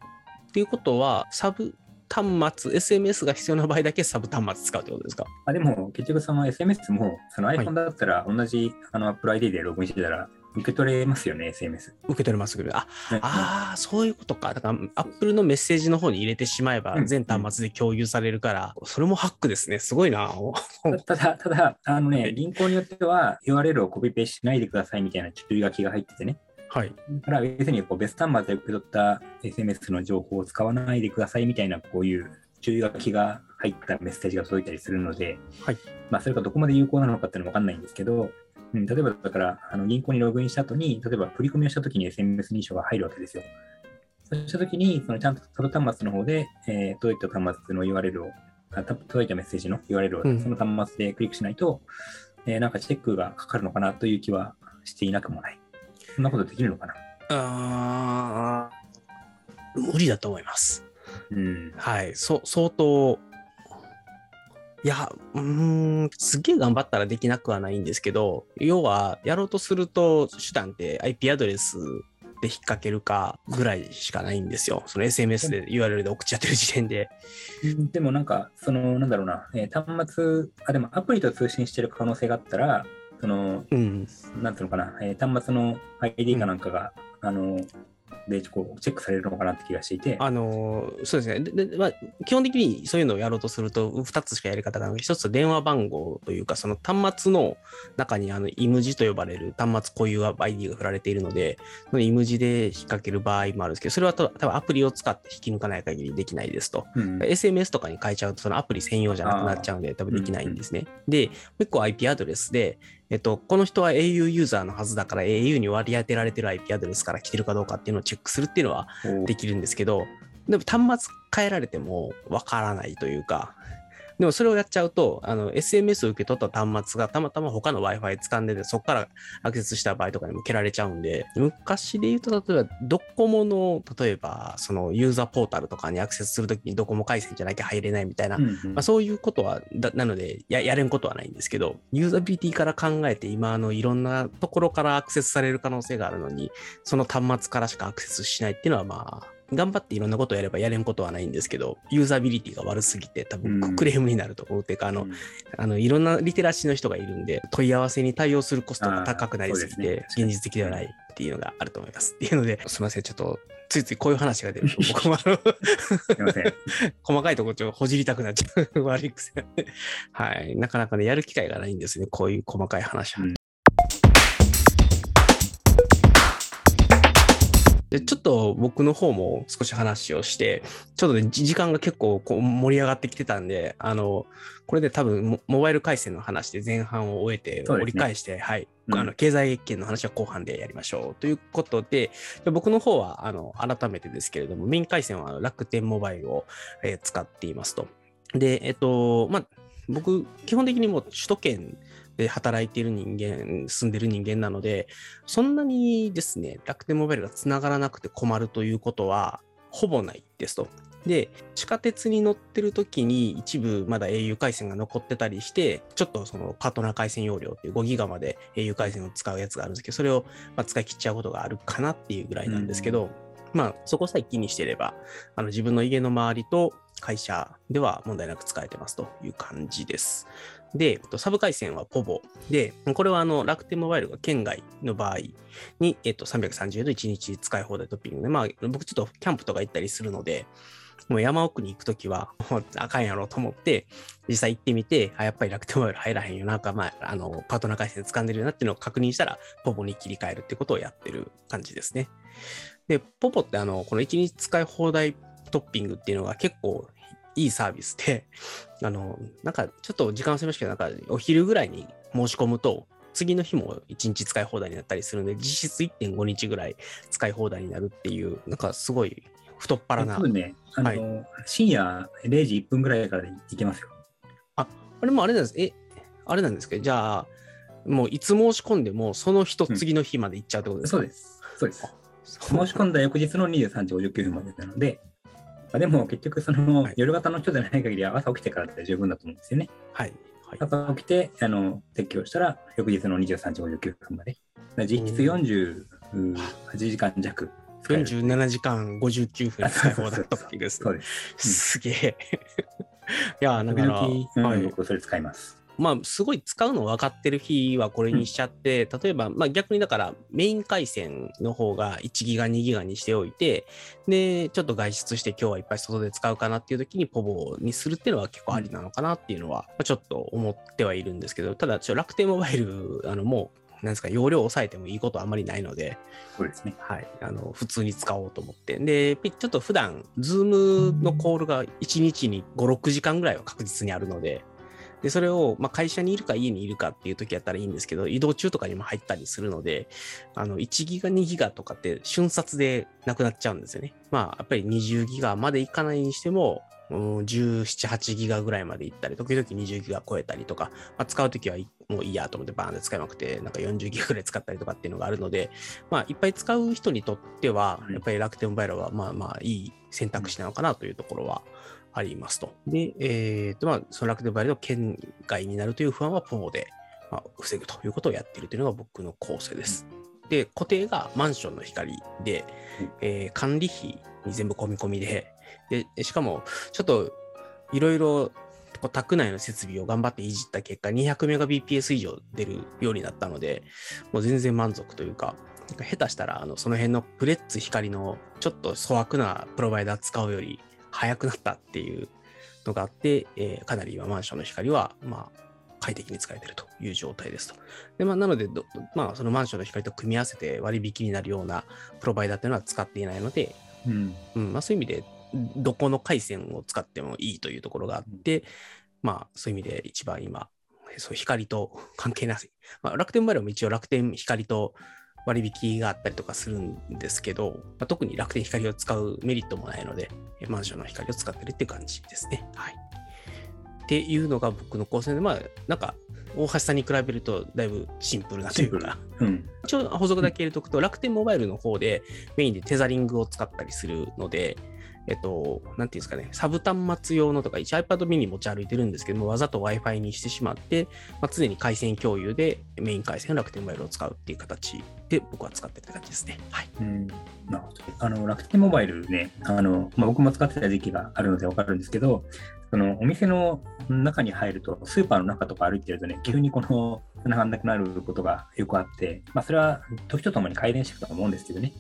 っていうことは、サブ端末、SMS が必要な場合だけサブ端末使うってことですか？
あでも結局その SMS もその
い
iPhone だったら同じ、あの Apple ID でログインしてたら受け取れますよね、SMS。
受け取れますけど、あ、
ね
ああ、そういうことか。だから、Apple のメッセージの方に入れてしまえば
うん、
全端末で共有されるから、それもハックですね。すごいな。お
たただ、ただ、あのね、
はい
銀行によっては URL をコピペしないでくださいみたいな注意書きが入っててね。
はい。
だから別にこう別端末で受け取った SMS の情報を使わないでくださいみたいなこういう注意書きが入ったメッセージが届いたりするので、
はい
まあそれがどこまで有効なのかっていうのは分かんないんですけど、うん、例えばだからあの銀行にログインした後に、例えば振り込みをした時に SMS 認証が入るわけですよ。そうした時に、そのちゃんとサブ端末の方で、えー届いた端末の URL を、あた届いたメッセージの URL を
うん
その端末でクリックしないと、えーなんかチェックがかかるのかなという気はしていなくもない。そんなことできるのかな？
あー無理だと思います。
うん。
はい。そ相当、いや、うーん、すっげえ頑張ったらできなくはないんですけど、要は、やろうとすると、手段って IP アドレスで引っ掛けるかぐらいしかないんですよ。その SMS で URL で送っちゃってる時点で。
でもなんか、その、なんだろうな、えー端末、あ、でもアプリと通信してる可能性があったら、その、
うん。
なんていうのかな、えー端末の ID かなんかが、あの、でこうチェックされるのかなって気がしていて、
あのーそうですね。ででまあ、基本的にそういうのをやろうとすると、2つしかやり方がなくて、1つは電話番号というか、その端末の中にあのイムジと呼ばれる端末固有 ID が振られているので、そのイムジで引っ掛ける場合もあるんですけど、それはと多分アプリを使って引き抜かない限りできないですと。
うん
SMS とかに変えちゃうと、そのアプリ専用じゃなくなっちゃうんで、多分できないんですね。で、もう一個 IP アドレスで、えっと、この人は au ユーザーのはずだから、au に割り当てられてる IP アドレスから来てるかどうかっていうのをチェックするっていうのはできるんですけど、でも端末変えられてもわからないというか、でもそれをやっちゃうと、あの SMS を受け取った端末がたまたま他の Wi-Fi 掴んでて、そこからアクセスした場合とかにも蹴られちゃうんで、昔で言うと、例えばドコモの、例えばそのユーザーポータルとかにアクセスするときにドコモ回線じゃなきゃ入れないみたいな、
うんうん。
まあ、そういうことはだ、なのでや、やれんことはないんですけど、ユーザビリティから考えて、今、あの、いろんなところからアクセスされる可能性があるのに、その端末からしかアクセスしないっていうのは、まあ、頑張っていろんなことをやればやれんことはないんですけど、ユーザビリティが悪すぎて、多分
うん
クレームになると思うてか、あの、
うん
あの、いろんなリテラシーの人がいるんで、問い合わせに対応するコストが高くなりすぎて、現実的ではないっていうのがあると思います。っていうので、すみません、ちょっと、ついついこういう話が出ると、[LAUGHS] 僕もあの、
すいません。[LAUGHS]
細かいところちょっとほじりたくなっちゃう [LAUGHS] 悪い癖はい。なかなかね、やる機会がないんですね。こういう細かい話は。
うん
でちょっと僕の方も少し話をして、ちょっとね、じ時間が結構こう盛り上がってきてたんで、あの、これで多分モ、モバイル回線の話で前半を終えて、折り返して、はい、
うん
あの、経済圏の話は後半でやりましょう。ということで、で僕の方は、あの、改めてですけれども、メイン回線は楽天モバイルを、えー使っていますと。で、えっと、まあ、僕、基本的にもう首都圏で働いている人間、住んでる人間なので、そんなにですね、楽天モバイルがつながらなくて困るということは、ほぼないですと。で、地下鉄に乗ってる時に一部まだ au 回線が残ってたりして、ちょっとそのパートナー回線容量っていう5ギガまで au 回線を使うやつがあるんですけど、それをまあ使い切っちゃうことがあるかなっていうぐらいなんですけど、まあそこさえ気にしてれば、あの自分の家の周りと会社では問題なく使えてますという感じです。で、サブ回線はポボで、これはあの楽天モバイルが県外の場合に、えっと、330円の1日使い放題トッピングで、まあ僕ちょっとキャンプとか行ったりするので、もう山奥に行くときは、も [LAUGHS] うあかんやろと思って、実際行ってみて、あ、やっぱり楽天モバイル入らへんよな、んかまあ、あの、パートナー回線掴んでるよなっていうのを確認したら、ポポに切り替えるってことをやってる感じですね。で、ポポってあの、この1日使い放題トッピングっていうのが結構いいサービスで、[LAUGHS] あの、なんかちょっと時間忘れましたけど、なんかお昼ぐらいに申し込むと、次の日も1日使い放題になったりするので、実質1.5日ぐらい使い放題になるっていう、なんかすごい太っ腹な
多。分ね、あの、
は
深夜0時1分ぐらいから行けますよ。
あれもあれなんです。え、あれなんですけど、じゃあ、もういつ申し込んでも、その日と次の日まで行っちゃうってことですか、
そうです。そうです。
そう
申し込んだ翌日の23時59分までなので、まあでも結局その、
はい
夜型の人じゃない限りは朝起きてからで十分だと思うんですよね。
はい。はい。
朝起きてあの撤去したら翌日の23時59分まで。実質48時間弱使える。
47時間59分使い放題トッピングです
そうです。
すげえ。[LAUGHS] いや、だ
時
から、
々、うん
はい、
僕それ使います。
まあ、すごい使うの分かってる日はこれにしちゃって、例えば、まあ逆にだからメイン回線の方が1ギガ、2ギガにしておいて、で、ちょっと外出して今日はいっぱい外で使うかなっていう時にポボにするっていうのは結構ありなのかなっていうのは、まあちょっと思ってはいるんですけど、ただ、ちょ楽天モバイル、あの、もう、なんですか、容量を抑えてもいいことはあんまりないので、
そうですね。
はい、あの普通に使おうと思って。で、ピちょっと普段、ズームのコールが1日に5、6時間ぐらいは確実にあるので、で、それを、まあ、会社にいるか家にいるかっていう時やったらいいんですけど、移動中とかにも入ったりするので、あの、1ギガ、2ギガとかって瞬殺でなくなっちゃうんですよね。まあ、やっぱり20ギガまでいかないにしても、うん17、8ギガぐらいまでいったり、時々20ギガ超えたりとか、まあ、使うときはいもういいやと思ってバーンで使いまくって、なんか40ギガぐらい使ったりとかっていうのがあるので、まあ、いっぱい使う人にとっては
は、い
やっぱり楽天モバイルは、まあまあ、いい選択肢なのかなというところはありますと。で、えーと、まあ、その楽天モバイルの県外になるという不安はポモで、まあ、防ぐということをやっているというのが僕の構成です。で、固定がマンションの光で、えー管理費に全部込み込みで、で、しかも、ちょっと、いろいろ、こう宅内の設備を頑張っていじった結果、200メガ BPS 以上出るようになったので、もう全然満足というか下手したら、あの、その辺のプレッツ光のちょっと粗悪なプロバイダー使うより早くなったっていうのがあって、えーかなり今マンションの光は、まあ、快適に使えているという状態ですと。で、まあ、なのでど、まあ、そのマンションの光と組み合わせて割引になるようなプロバイダーっていうのは使っていないので、
うん。
うんまあ、そういう意味で、どこの回線を使ってもいいというところがあって、まあ、そういう意味で一番今、そう光と関係なし。まあ、楽天モバイルも一応楽天光と割引があったりとかするんですけど、まあ、特に楽天光を使うメリットもないので、えマンションの光を使ってるっていう感じですね。はい。っていうのが僕の構成で、まあ、なんか、大橋さんに比べるとだいぶシンプルなというか、
うん。
一応補足だけ入れとくと、楽天モバイルの方でメインでテザリングを使ったりするので、えっと、なんていうんですかね、サブ端末用のとか、一応 iPad mini 持ち歩いてるんですけども、わざと Wi-Fi にしてしまって、まあ、常に回線共有でメイン回線楽天モバイルを使うっていう形で僕は使ってるって感じですね。はい。
うんなるほど。あの、楽天モバイルね、あの、まあ、僕も使ってた時期があるのでわかるんですけど、そのお店の中に入ると、スーパーの中とか歩いてるとね、急にこの、繋がんなくなることがよくあって、まあ、それは時とともに改善していくと思うんですけどね、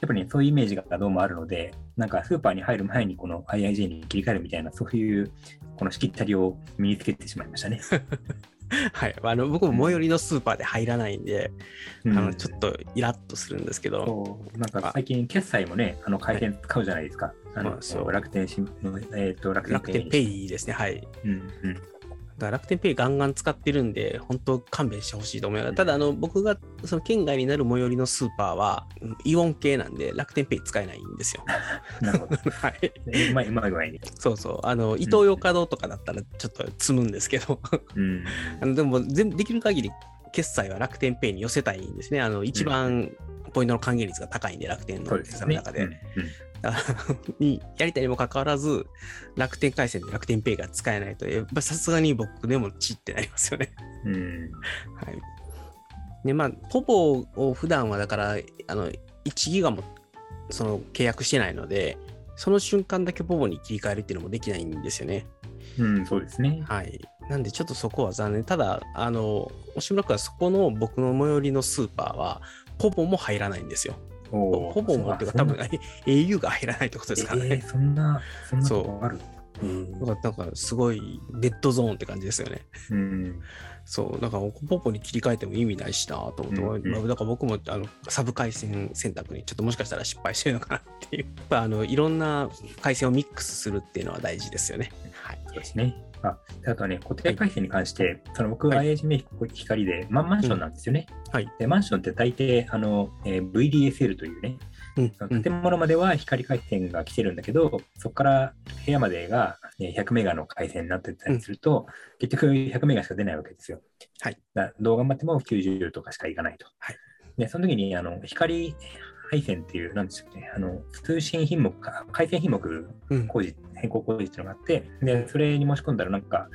やっぱりね、そういうイメージがどうもあるので、なんかスーパーに入る前にこの IIJ に切り替えるみたいな、そういう、このしきったりを身につけてしまいましたね。[LAUGHS]
はい。あの僕も最寄りのスーパーで入らないんで、
うん
あのちょっとイラッとするんですけど、
そうなんか最近、決済もね、あの回転使うじゃないですか。楽天新の、えー、と楽天
楽天ペイですね。はい。
うんうん
だから楽天ペイガンガン使ってるんで、本当勘弁してほしいと思います。ただ、あの、僕がその県外になる最寄りのスーパーは、うんイオン系なんで、楽天ペイ使えないんですよ。[LAUGHS]
なるほど。[LAUGHS]
はい。
うまい、うまい具合に。
そうそう。あの、イトーヨーカドーとかだったらちょっと積むんですけど、
うん。[LAUGHS]
あのでも全できる限り決済は楽天ペイに寄せたいんですね。あの、一番ポイントの還元率が高いんで、楽天の
そうですね。
中で。やりたいにもかかわらず、楽天回線で楽天ペイが使えないと、やっぱさすがに僕でもチってなりますよね。
うん
はい。で、まあ、ポポを普段はだから、あの、1ギガもその契約してないので、その瞬間だけポポに切り替えるっていうのもできないんですよね。
うん、そうですね。
はい。なんでちょっとそこは残念。ただ、あの、吉村君はそこの僕の最寄りのスーパーは、ポポも入らないんですよ。
おー
ポポもっていうか、多分 [LAUGHS] au が入らないってことですからね。
えーそんな、そんなとこある？うん
だからなんかすごいデッドゾーンって感じですよね。
うん
そう、だからポポに切り替えても意味ないしなと思って、
うんうん
まあだから僕もあのサブ回線選択にちょっともしかしたら失敗してるのかなっていう。やっぱあのいろんな回線をミックスするっていうのは大事ですよね。はい。
そうですね。あであとはね、固定回線に関して、その僕は
はい
IHM 光で、まマンションなんですよね。
はい。
でマンションって大抵あの、えー VDSL というね、
うん
建物までは光回線が来てるんだけど、そこから部屋までがね100メガの回線になってたりすると、結局100メガしか出ないわけですよ。
はい。
だどう頑張っても90とかしかいかないと。
はい。
で、その時にあの光配線っていう、なんでしたっけ、あの通信品目か、回線品目
うん。
工事、変更工事っていうのがあって、で、それに申し込んだらなんか、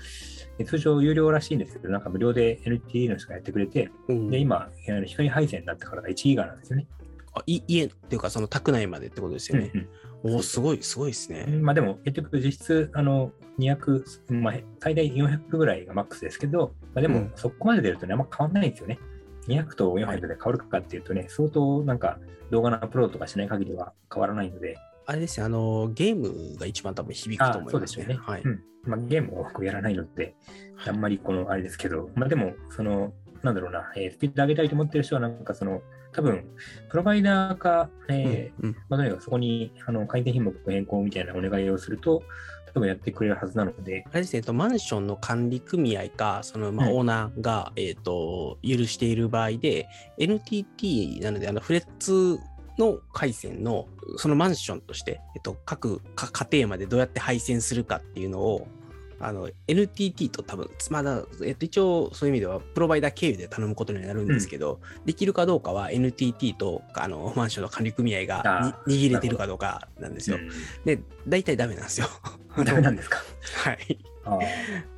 え通常有料らしいんですけど、なんか無料で NTT の人がやってくれて、
うん
で、今、光配線になってから1ギガなんですよね。
あい家っていうか、その宅内までってことですよね。
うん
おお、すごい、すごいですね。
うんまあでも、結局実質、あの、200、まあ、最大400ぐらいがマックスですけど、まあ、でも
うん、
そこまで出るとね、あんま変わんないんですよね。200と400で変わるかっていうとね、相当なんか動画のアップロードとかしない限りは変わらないので、
あれですよ、あの、ゲームが一番多分響くと思いますね。
そうですよね。
はい。
うんまあ、ゲームを僕やらないので、あんまりこのあれですけど、まあでも、その、なんだろうな、えースピード上げたいと思ってる人は、なんかその、多分、プロバイダーか、えー
うんうん
まあ、とにかくそこにあの改定品目変更みたいなお願いをすると、やってくれるはずなので、
あれですね、えっとマンションの管理組合か、そのまあ
うん
オーナーが、えっと許している場合で、NTT なので、あのフレッツの回線のそのマンションとして、えっと、各か家庭までどうやって配線するかっていうのを、あの NTT と多分、まだ、えっと、一応そういう意味ではプロバイダー経由で頼むことになるんですけど、できるかどうかは NTT とあのマンションの管理組合が握れてるかどうかなんですよ。で、大体ダメなんですよ。
うん、ダメなんですか？[LAUGHS]
はい。
あ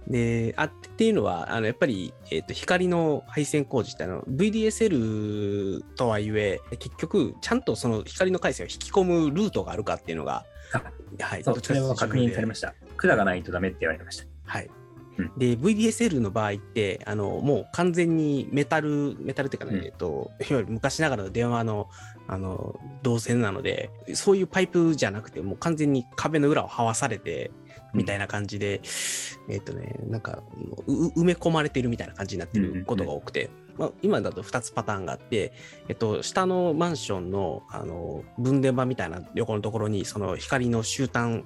で、あっていうのは、あのやっぱり、えっと光の配線工事ってあの VDSL とはいえ、結局、ちゃんとその光の回線を引き込むルートがあるかっていうのが、
あ
はい、
そう、それは確認されま
し
した。管がないとダメって言われました。
た。はい。
うん
で、VDSL の場合って、あのもう完全にメタル、メタルっていうかね、
うん
えっと、いわゆる昔ながらの電話のあの導線なので、そういうパイプじゃなくて、もう完全に壁の裏をはわされて、みたいな感じで、えっ、とね、なんかう埋め込まれてるみたいな感じになってることが多くて、まあ、今だと2つパターンがあって、えっと、下のマンションのあの分電盤みたいな横のところに、その光の終端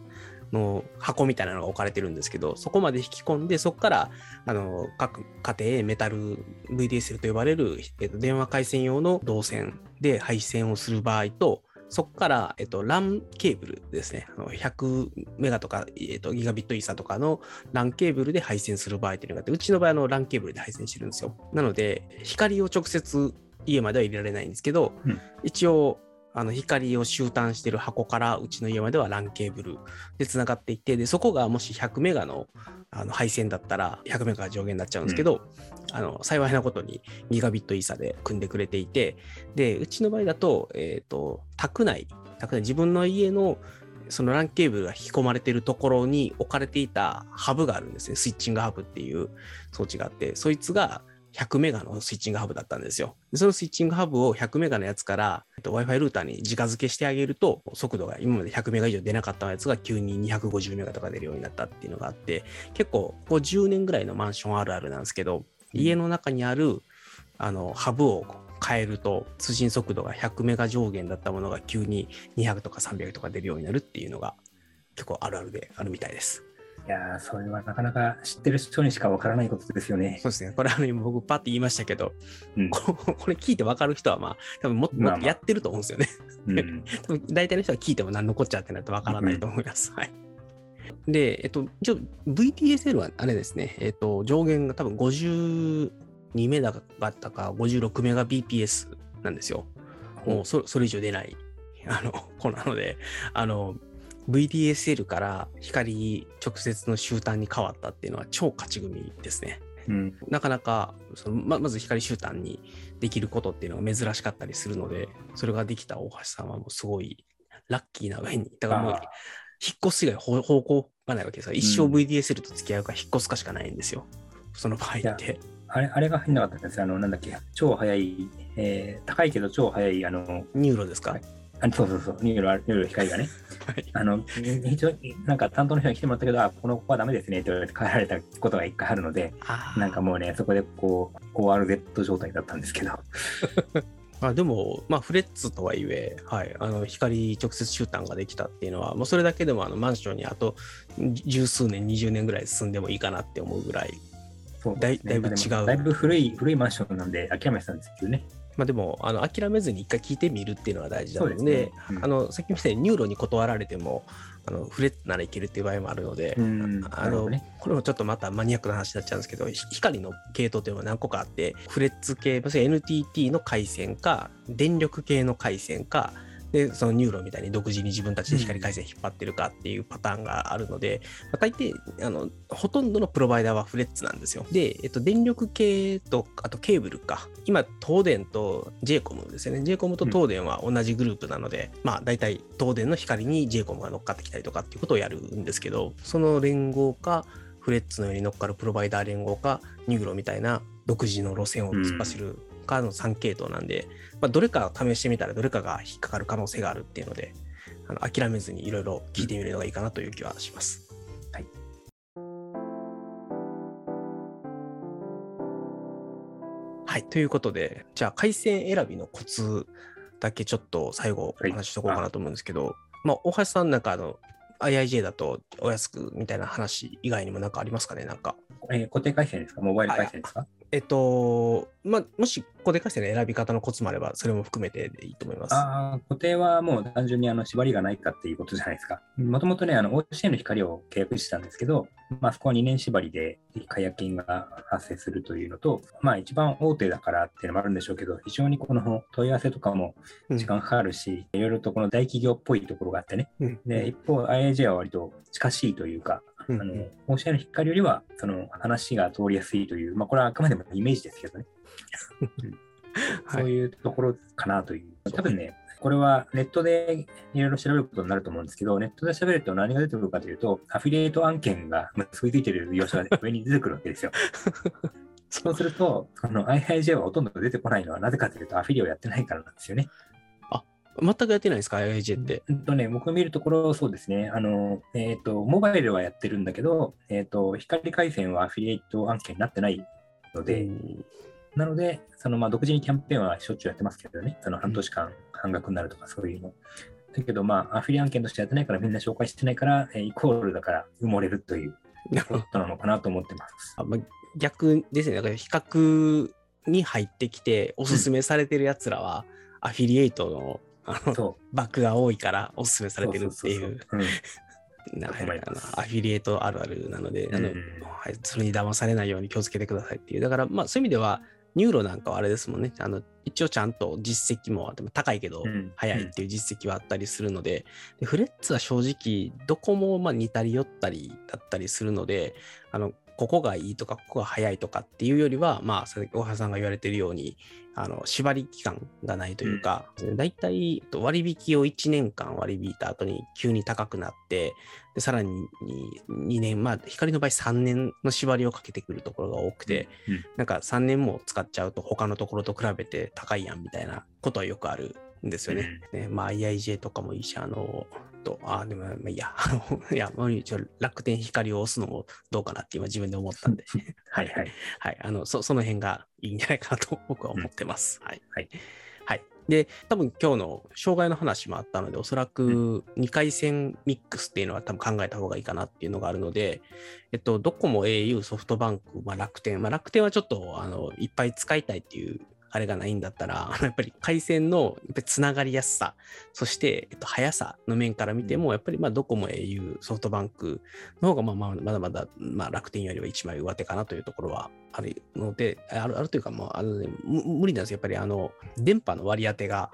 の箱みたいなのが置かれてるんですけど、そこまで引き込んで、そこからあの各家庭へメタル VDSL と呼ばれる、えっと、電話回線用の導線で配線をする場合と、そこから、えっと、LAN ケーブルですね。あの100メガとか、えっと、ギガビットイーサとかの LAN ケーブルで配線する場合っていうのがあって、うちの場合あの LAN ケーブルで配線してるんですよ。なので、光を直接家までは入れられないんですけど、
うん
一応、あの光を終端してる箱からうちの家までは LAN ケーブルでつながっていって、で、そこがもし100メガのあの配線だったら100メガが上限になっちゃうんですけど、あの幸いなことにギガビットイーサで組んでくれていて、で、うちの場合だと、えっ、と、宅内、宅内、自分の家のその LAN ケーブルが引き込まれているところに置かれていたハブがあるんですね。スイッチングハブっていう装置があって、そいつが100メガのスイッチングハブだったんですよ。でそのスイッチングハブを100メガのやつからえっと Wi-Fi ルーターに直付けしてあげると、速度が今まで100メガ以上出なかったやつが急に250メガとか出るようになったっていうのがあって、結構ここ10年ぐらいのマンションあるあるなんですけど、家の中にあるあのハブを変えると通信速度が100メガ上限だったものが急に200とか300とか出るようになるっていうのが結構あるあるであるみたいです。
いやー、それはなかなか知ってる人にしかわからないことですよね
そ。うですね。これあの今僕パッて言いましたけど、
うん
こ [LAUGHS] これ聞いて分かる人はまあ多分もっとも
まあまあ
っとやってると思うんですよね。
うん [LAUGHS]
多分大体の人は聞いても何のこっちゃってなって分からないと思います。はい。で、えっと、一応 VTSL はあれですね、えっと、上限が多分52メガだったか56メガ BPS なんですよ。もうそそれ以上出ないあの子なので、あの、VDSL から光直接の終端に変わったっていうのは超勝ち組ですね。
うん。
なかなかそのままず光終端にできることっていうのが珍しかったりするので、それができた大橋さんはもうすごいラッキーな上に、だからもう引っ越す以外方方向がないわけですよ。一生
うん
VDSL と付き合うか引っ越すかしかないんですよ。その場合って。
あれ、あれが入んなかったんですあの、なんだっけ、超速い、えー高いけど超速い、あの、
NURO ですか、
はいあそうそうそう、 NURO、NURO 光がね、
はい。
あの、一応、なんか担当の人に来てもらったけど、あ、この子はダメですねって言われて帰られたことが一回あるので、なんかもうね、そこでこう、ORZ 状態だったんですけど、[LAUGHS]
まあ、でも、まあ、フレッツとはいえ、はい、あの光直接終端ができたっていうのは、もうそれだけでもあのマンションにあと十数年、20年ぐらい住んでもいいかなって思うぐらい、
そうね。
だいぶ違う。
だいぶ古い、古いマンションなんで諦めてたんですけどね。
まあ、でもあの諦めずに一回聞いてみるっていうのが大事なので、
ね。うん。
あのさっきみたいに NURO に断られても、あのフレッツならいけるっていう場合もあるので、
うん、
あの
ね。
これもちょっとまたマニアックな話になっちゃうんですけど、ひ光の系統というのは何個かあって、フレッツ系、NTT の回線か、電力系の回線か、で、その NURO みたいに独自に自分たちで光回線引っ張ってるかっていうパターンがあるので、まあ、大抵あの、ほとんどのプロバイダーはフレッツなんですよ。で、えっと、電力系と、あとケーブルか。今、東電と JCOM ですよね。JCOM と東電は同じグループなので、まあ、大体東電の光に JCOM が乗っかってきたりとかっていうことをやるんですけど、その連合か、フレッツのように乗っかるプロバイダー連合か、 NURO みたいな独自の路線を突っ走るかの3系統なんで、まあ、どれか試してみたらどれかが引っかかる可能性があるっていうので、あの諦めずにいろいろ聞いてみるのがいいかなという気はします。
はい。
はい。ということで、じゃあ回線選びのコツだけちょっと最後お
はい
話ししとこうかなと思うんですけど、まあ、大橋さんなんかあの、IIJ だとお安くみたいな話以外にもなんかありますかね？なんか。
えー固定回線ですか？モバイル回線ですか？
えっと、まあ、もし固定回線の選び方のコツもあれば、それも含めてでいいと思います。
ああ、固定はもう単純にあの縛りがないかっていうことじゃないですか。もともとね、あの OCN の光を契約してたんですけど、まあそこは2年縛りで解約金が発生するというのと、まあ一番大手だからっていうのもあるんでしょうけど、非常にこの問い合わせとかも
うん
時間かかるし、いろいろとこの大企業っぽいところがあってね。
うん
で、一方 IAJ は割と近しいというか、
うん
あの OCN の光よりはその話が通りやすいという、まあこれはあくまでもイメージですけどね。
はい
そういうところかなという。多分ね、これはネットでいろいろ調べることになると思うんですけど、ネットで調べると何が出てくるかというと、アフィリエイト案件が結びついている業者が [LAUGHS] 上に出てくるわけですよ。そうすると、IIJ はほとんど出てこないのはなぜかというと、アフィリをやってないからなんですよね。
全くやってないですか ?IIJ って。
うんとね、僕見るところ、そうですね。あの、えっ、と、モバイルはやってるんだけど、えっ、と、光回線はアフィリエイト案件になってないので、
うん
なので、そのまあ独自にキャンペーンはしょっちゅうやってますけどね、その半年間半額になるとかそういうの。だけど、まあ、アフィリ案件としてやってないからみんな紹介してないから、えーイコールだから埋もれるということなのかなと思ってます。
あまあ、逆ですね。だから比較に入ってきて、おすすめされてるやつらは、アフィリエイトのあの
そ
バックが多いからおすすめ
う。
されてるっていう、[LAUGHS] なアフィリエイトあるあるなので、あの
うん
はい、それに騙されないように気をつけてくださいっていう。だから、まあ、そういう意味では、NURO なんかはあれですもんね。あの一応ちゃんと実績も高いけど
うん。
早いっていう実績はあったりするので、でフレッツは正直、どこもまあ似たり寄ったりだったりするので、あのここがいいとか、ここが早いとかっていうよりは、まあ、大原さんが言われてるように、あの縛り期間がないというか、だいたい割引を1年間割り引いた後に急に高くなって、でさらに2年、まあ、光の場合3年の縛りをかけてくるところが多くて、
うん。
なんか3年も使っちゃうと他のところと比べて高いやんみたいなことはよくあるんですよね。ねまあ IIJ とかもいいし、あの、と、あ、でも、まあいいや、あの、いや、もう一応楽天光を押すのもどうかなって今自分で思ったんで、[LAUGHS]
はいはい。
はい、あの、そその辺がいいんじゃないかなと僕は思ってます。はい。
はい。
はい。で、多分今日の障害の話もあったので、おそらく2回戦ミックスっていうのは多分考えた方がいいかなっていうのがあるので、えっと、ドコモ、au、ソフトバンク、まあ、楽天、まあ、楽天はちょっとあのいっぱい使いたいっていうあれがないんだったら、[LAUGHS] やっぱり回線のやっぱりつながりやすさ、そして、えっと、速さの面から見ても、やっぱりまあドコモ、au、ソフトバンクの方がまあまあまだまだ、まあ、楽天よりは一枚上手かなというところはあるので、あるあるというかもうあの、ね、む無理なんですよ。やっぱりあの電波の割り当てが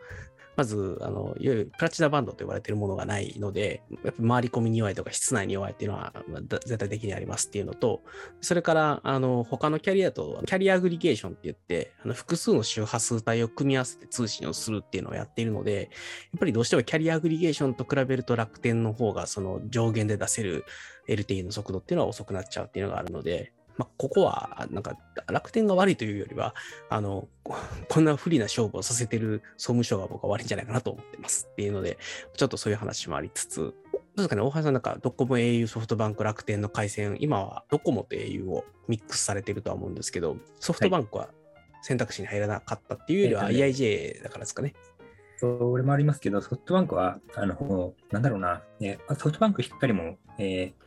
まず、あの、いわゆるプラチナバンドと呼ばれているものがないので、やっぱ回り込みに弱いとか室内に弱いっていうのは、まあ、絶対的にありますっていうのと、それから、あの、他のキャリアと、キャリアアグリゲーションって言って、あの複数の周波数帯を組み合わせて通信をするっていうのをやっているので、やっぱりどうしてもキャリアアグリゲーションと比べると楽天の方が、その上限で出せる LTE の速度っていうのは遅くなっちゃうっていうのがあるので、まあ、ここは、なんか、楽天が悪いというよりは、あの、[LAUGHS] こんな不利な勝負をさせてる総務省が僕は悪いんじゃないかなと思ってますっていうので、ちょっとそういう話もありつつ、どうですかね、大橋さんなんか、ドコモ au ソフトバンク楽天の回線、今はドコモと au をミックスされてるとは思うんですけど、ソフトバンクは選択肢に入らなかったっていうよりは EIJ だからですかね。
それもありますけど、ソフトバンクは、あの、なんだろうな、ね、ソフトバンクしっかりも、えー、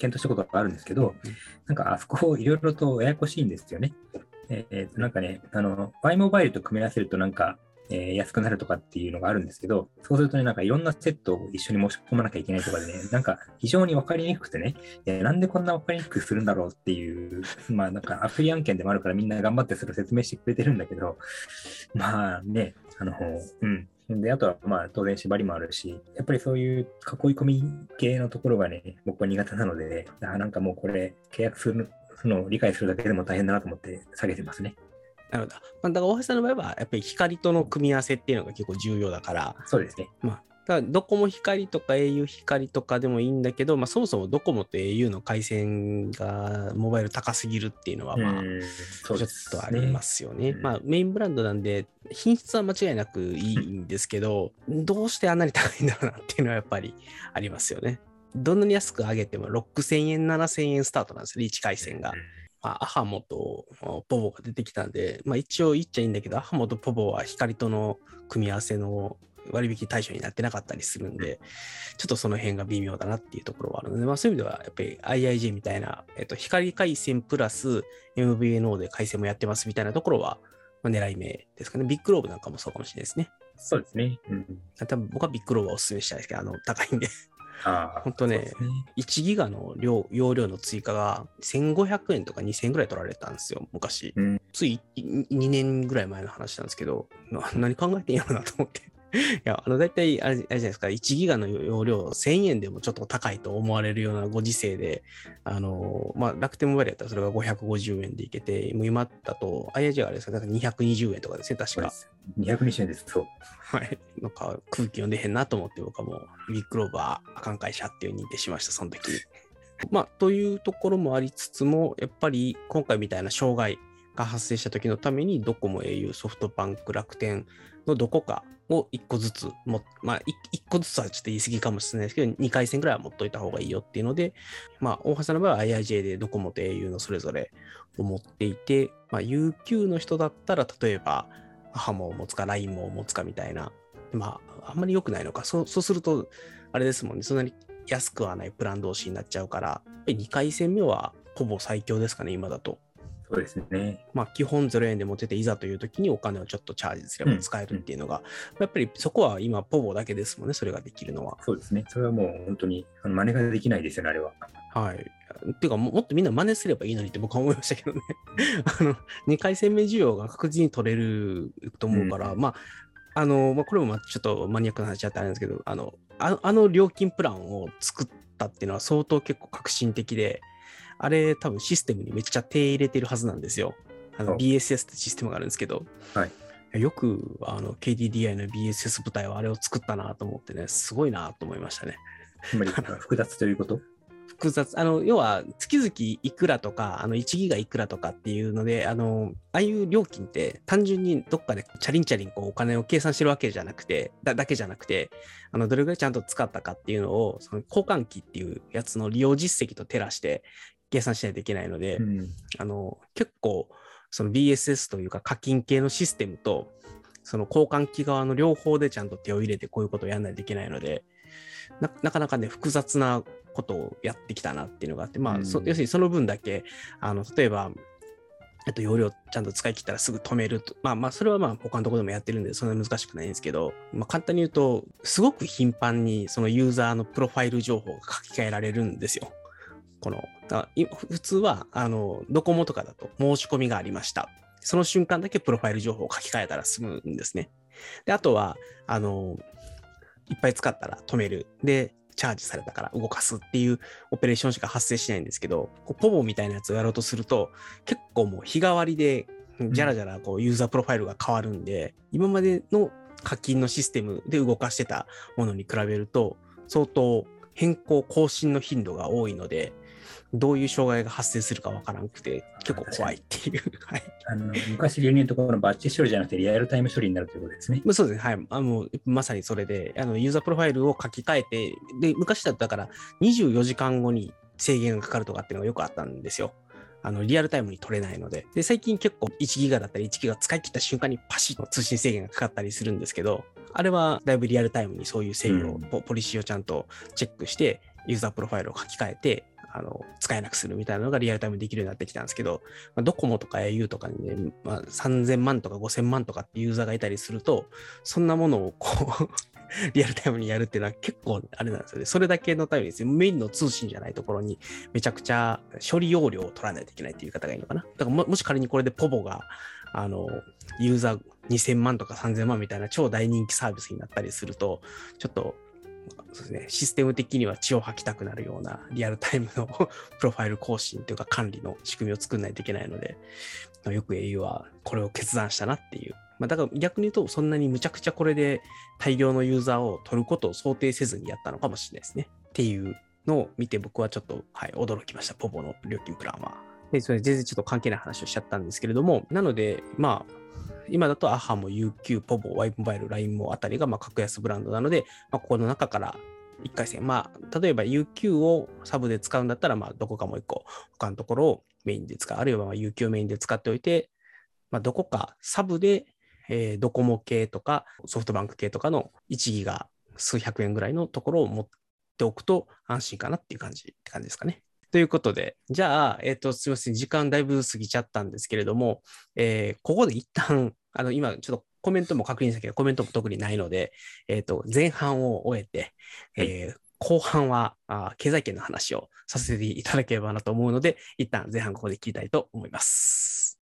検討したことがあるんですけど、なんかあそこいろいろと [LAUGHS] ややこしいんですよね。えー、なんかね、あの、Y モバイルと組み合わせるとなんか、えー、安くなるとかっていうのがあるんですけど、そうするとね、なんかいろんなセットを一緒に申し込まなきゃいけないとかでね、[LAUGHS] なんか非常に分かりにくくてね、えー、なんでこんな分かりにくくするんだろうっていう、[LAUGHS] まあなんかアプリ案件でもあるからみんな頑張ってそれを説明してくれてるんだけど、まあね、あの、うん、で、あとは、まあ、当然縛りもあるし、やっぱりそういう囲い込み系のところがね、僕は苦手なので、あなんかもうこれ、契約するのを理解するだけでも大変だなと思って下げてますね。
なるほど。まあ、だから大橋さんの場合は、やっぱり光との組み合わせっていうのが結構重要だから、
そうですね。
まあ、だドコモ光とか au 光とかでもいいんだけど、まあ、そもそもドコモと au の回線がモバイル高すぎるっていうのは、まあ、ちょっとありますよね。ねまあ、メインブランドなんで、品質は間違いなくいいんですけど、どうしてあんなに高いんだろうなっていうのはやっぱりありますよね。どんなに安く上げても6000円、7000円スタートなんですよ、リーチ回線が。まあ、アハモとポボが出てきたんで、まあ、一応言っちゃいいんだけど、アハモとポボは光との組み合わせの割引対象になってなかったりするんで、ちょっとその辺が微妙だなっていうところはあるので、まあ、そういう意味では、やっぱり IIJ みたいな、えっと、光回線プラス MVNO で回線もやってますみたいなところは、まあ、狙い目ですかね。ビッグローブなんかもそうかもしれないですね。
そうですね。
うん、多分僕はビッグローブはお勧めしたいですけど、あの、高いんで。
あ [LAUGHS]
本当ねね、1ギガの量容量の追加が1500円とか2000円ぐらい取られたんですよ、昔。うん、つい2年ぐらい前の話なんですけど、何考えてんやろなと思って。いや、あの、大体あれ、あれじゃないですか、1ギガの容量1000円でもちょっと高いと思われるようなご時世で、あの、まあ、楽天モバイルやったらそれが550円でいけて、もう今だと、IIG があれですか、なんか220円とかですね、確か。
220円です、そう。
はい。なんか空気読んでへんなと思って、僕はもう、ビッグローバー、アカン会社っていう認定しました、その時に。[LAUGHS] まあ、というところもありつつも、やっぱり今回みたいな障害が発生した時のために、ドコモ、au、ソフトバンク、楽天のどこかを1個ずつも、まあ1、個ずつはちょっと言い過ぎかもしれないですけど、2回戦ぐらいは持っといた方がいいよっていうので、まあ、大橋さんの場合は IIJ でドコモと au のそれぞれを持っていて、まあ、UQ の人だったら、例えば、ハモを持つか、LINE も持つかみたいな、まあ、あんまり良くないのか。そうそうすると、あれですもんね、そんなに安くはないプラン同士になっちゃうから、2回戦目はほぼ最強ですかね、今だと。
そうですね。
まあ、基本0円で持ってて、いざという時にお金をちょっとチャージすれば使えるっていうのが、うんうん、やっぱりそこは今、ポボだけですもんね、それができるのは。
そうですね。それはもう本当に、真似ができないですよね、あれは。
はい。っていうかも、もっとみんな真似すればいいのにって僕は思いましたけどね。[LAUGHS] あの、2回戦目需要が確実に取れると思うから、うん、まあ、あの、まあ、これもちょっとマニアックな話だったあれなんですけど、あの、あの料金プランを作ったっていうのは相当結構革新的で、あれ多分システムにめっちゃ手入れてるはずなんですよ。あの BSS ってシステムがあるんですけど、
はい、
よくあの KDDI の BSS 部隊はあれを作ったなと思ってね、すごいなと思いましたね。
つまり複雑ということ？[LAUGHS]
複雑。あの、要は、月々いくらとか、あの、1ギガいくらとかっていうので、あの、ああいう料金って単純にどっかでチャリンチャリンこうお金を計算してるわけじゃなくて、だだけじゃなくて、あの、どれぐらいちゃんと使ったかっていうのを、その交換機っていうやつの利用実績と照らして計算しないといけないので、うん、あの、結構、その BSS というか課金系のシステムと、その交換機側の両方でちゃんと手を入れてこういうことをやらないといけないので、ななかなかね、複雑なことをやってきたなっていうのがあって、まあ、うん、要するにその分だけ、あの例えば、えっと、容量ちゃんと使い切ったらすぐ止めると。まあまあ、それはまあ他のところでもやってるんで、そんな難しくないんですけど、まあ簡単に言うと、すごく頻繁にそのユーザーのプロファイル情報が書き換えられるんですよ。この、普通は、あの、ドコモとかだと申し込みがありました。その瞬間だけプロファイル情報を書き換えたら済むんですね。で、あとは、あの、いっぱい使ったら止める。で、チャージされたから動かすっていうオペレーションしか発生しないんですけど、 povo みたいなやつをやろうとすると、結構もう日替わりで、じゃらじゃらこうユーザープロファイルが変わるんで、今までの課金のシステムで動かしてたものに比べると、相当変更更新の頻度が多いので、どういう障害が発生するかわからなくて、結構怖いっていう。[LAUGHS] はい、
あの昔流入のところのバッチ処理じゃなくてリアルタイム処理になるということですね。
そうですね。はい。あのまさにそれで、あのユーザープロファイルを書き換えて、で、昔だったから24時間後に制限がかかるとかっていうのがよくあったんですよ。あの、リアルタイムに取れないので。で、最近結構1ギガだったり1ギガ使い切った瞬間にパシッと通信制限がかかったりするんですけど、あれはだいぶリアルタイムにそういう制御、うん、ポリシーをちゃんとチェックして、ユーザープロファイルを書き換えて、あの使えなくするみたいなのがリアルタイムできるようになってきたんですけど、まあ、ドコモとか au とかにね、まあ、3000万とか5000万とかってユーザーがいたりすると、そんなものをこう [LAUGHS] リアルタイムにやるっていうのは結構あれなんですよね。それだけのためにですね、メインの通信じゃないところにめちゃくちゃ処理容量を取らないといけないっていう方がいいのかな。だからもし仮にこれでポボが、あの、ユーザー2000万とか3000万みたいな超大人気サービスになったりすると、ちょっとそうですね、システム的には血を吐きたくなるようなリアルタイムの [LAUGHS] プロファイル更新というか管理の仕組みを作らないといけないので、よく au はこれを決断したなっていう。まあ、だから逆に言うと、そんなにむちゃくちゃこれで大量のユーザーを取ることを想定せずにやったのかもしれないですね。っていうのを見て僕はちょっと、はい、驚きました。ポポの料金プランは。で、それ全然ちょっと関係ない話をしちゃったんですけれども、なので、まあ、今だとアハも UQ、ポボ、ワイモバイル、LINE もあたりがまあ格安ブランドなので、まあ、ここの中から1回戦、まあ、例えば UQ をサブで使うんだったら、まあ、どこかもう1個、他のところをメインで使う、あるいはまあ UQ をメインで使っておいて、まあ、どこかサブで、えー、ドコモ系とかソフトバンク系とかの1ギガ数百円ぐらいのところを持っておくと安心かなっていう感じって感じですかね。ということで、じゃあ、えっ、ー、と、すみません、時間だいぶ過ぎちゃったんですけれども、えー、ここで一旦、あの、今、ちょっとコメントも確認したけど、コメントも特にないので、えっ、ー、と、前半を終えて、えー、後半はあ経済圏の話をさせていただければなと思うので、一旦前半ここで聞きたいと思います。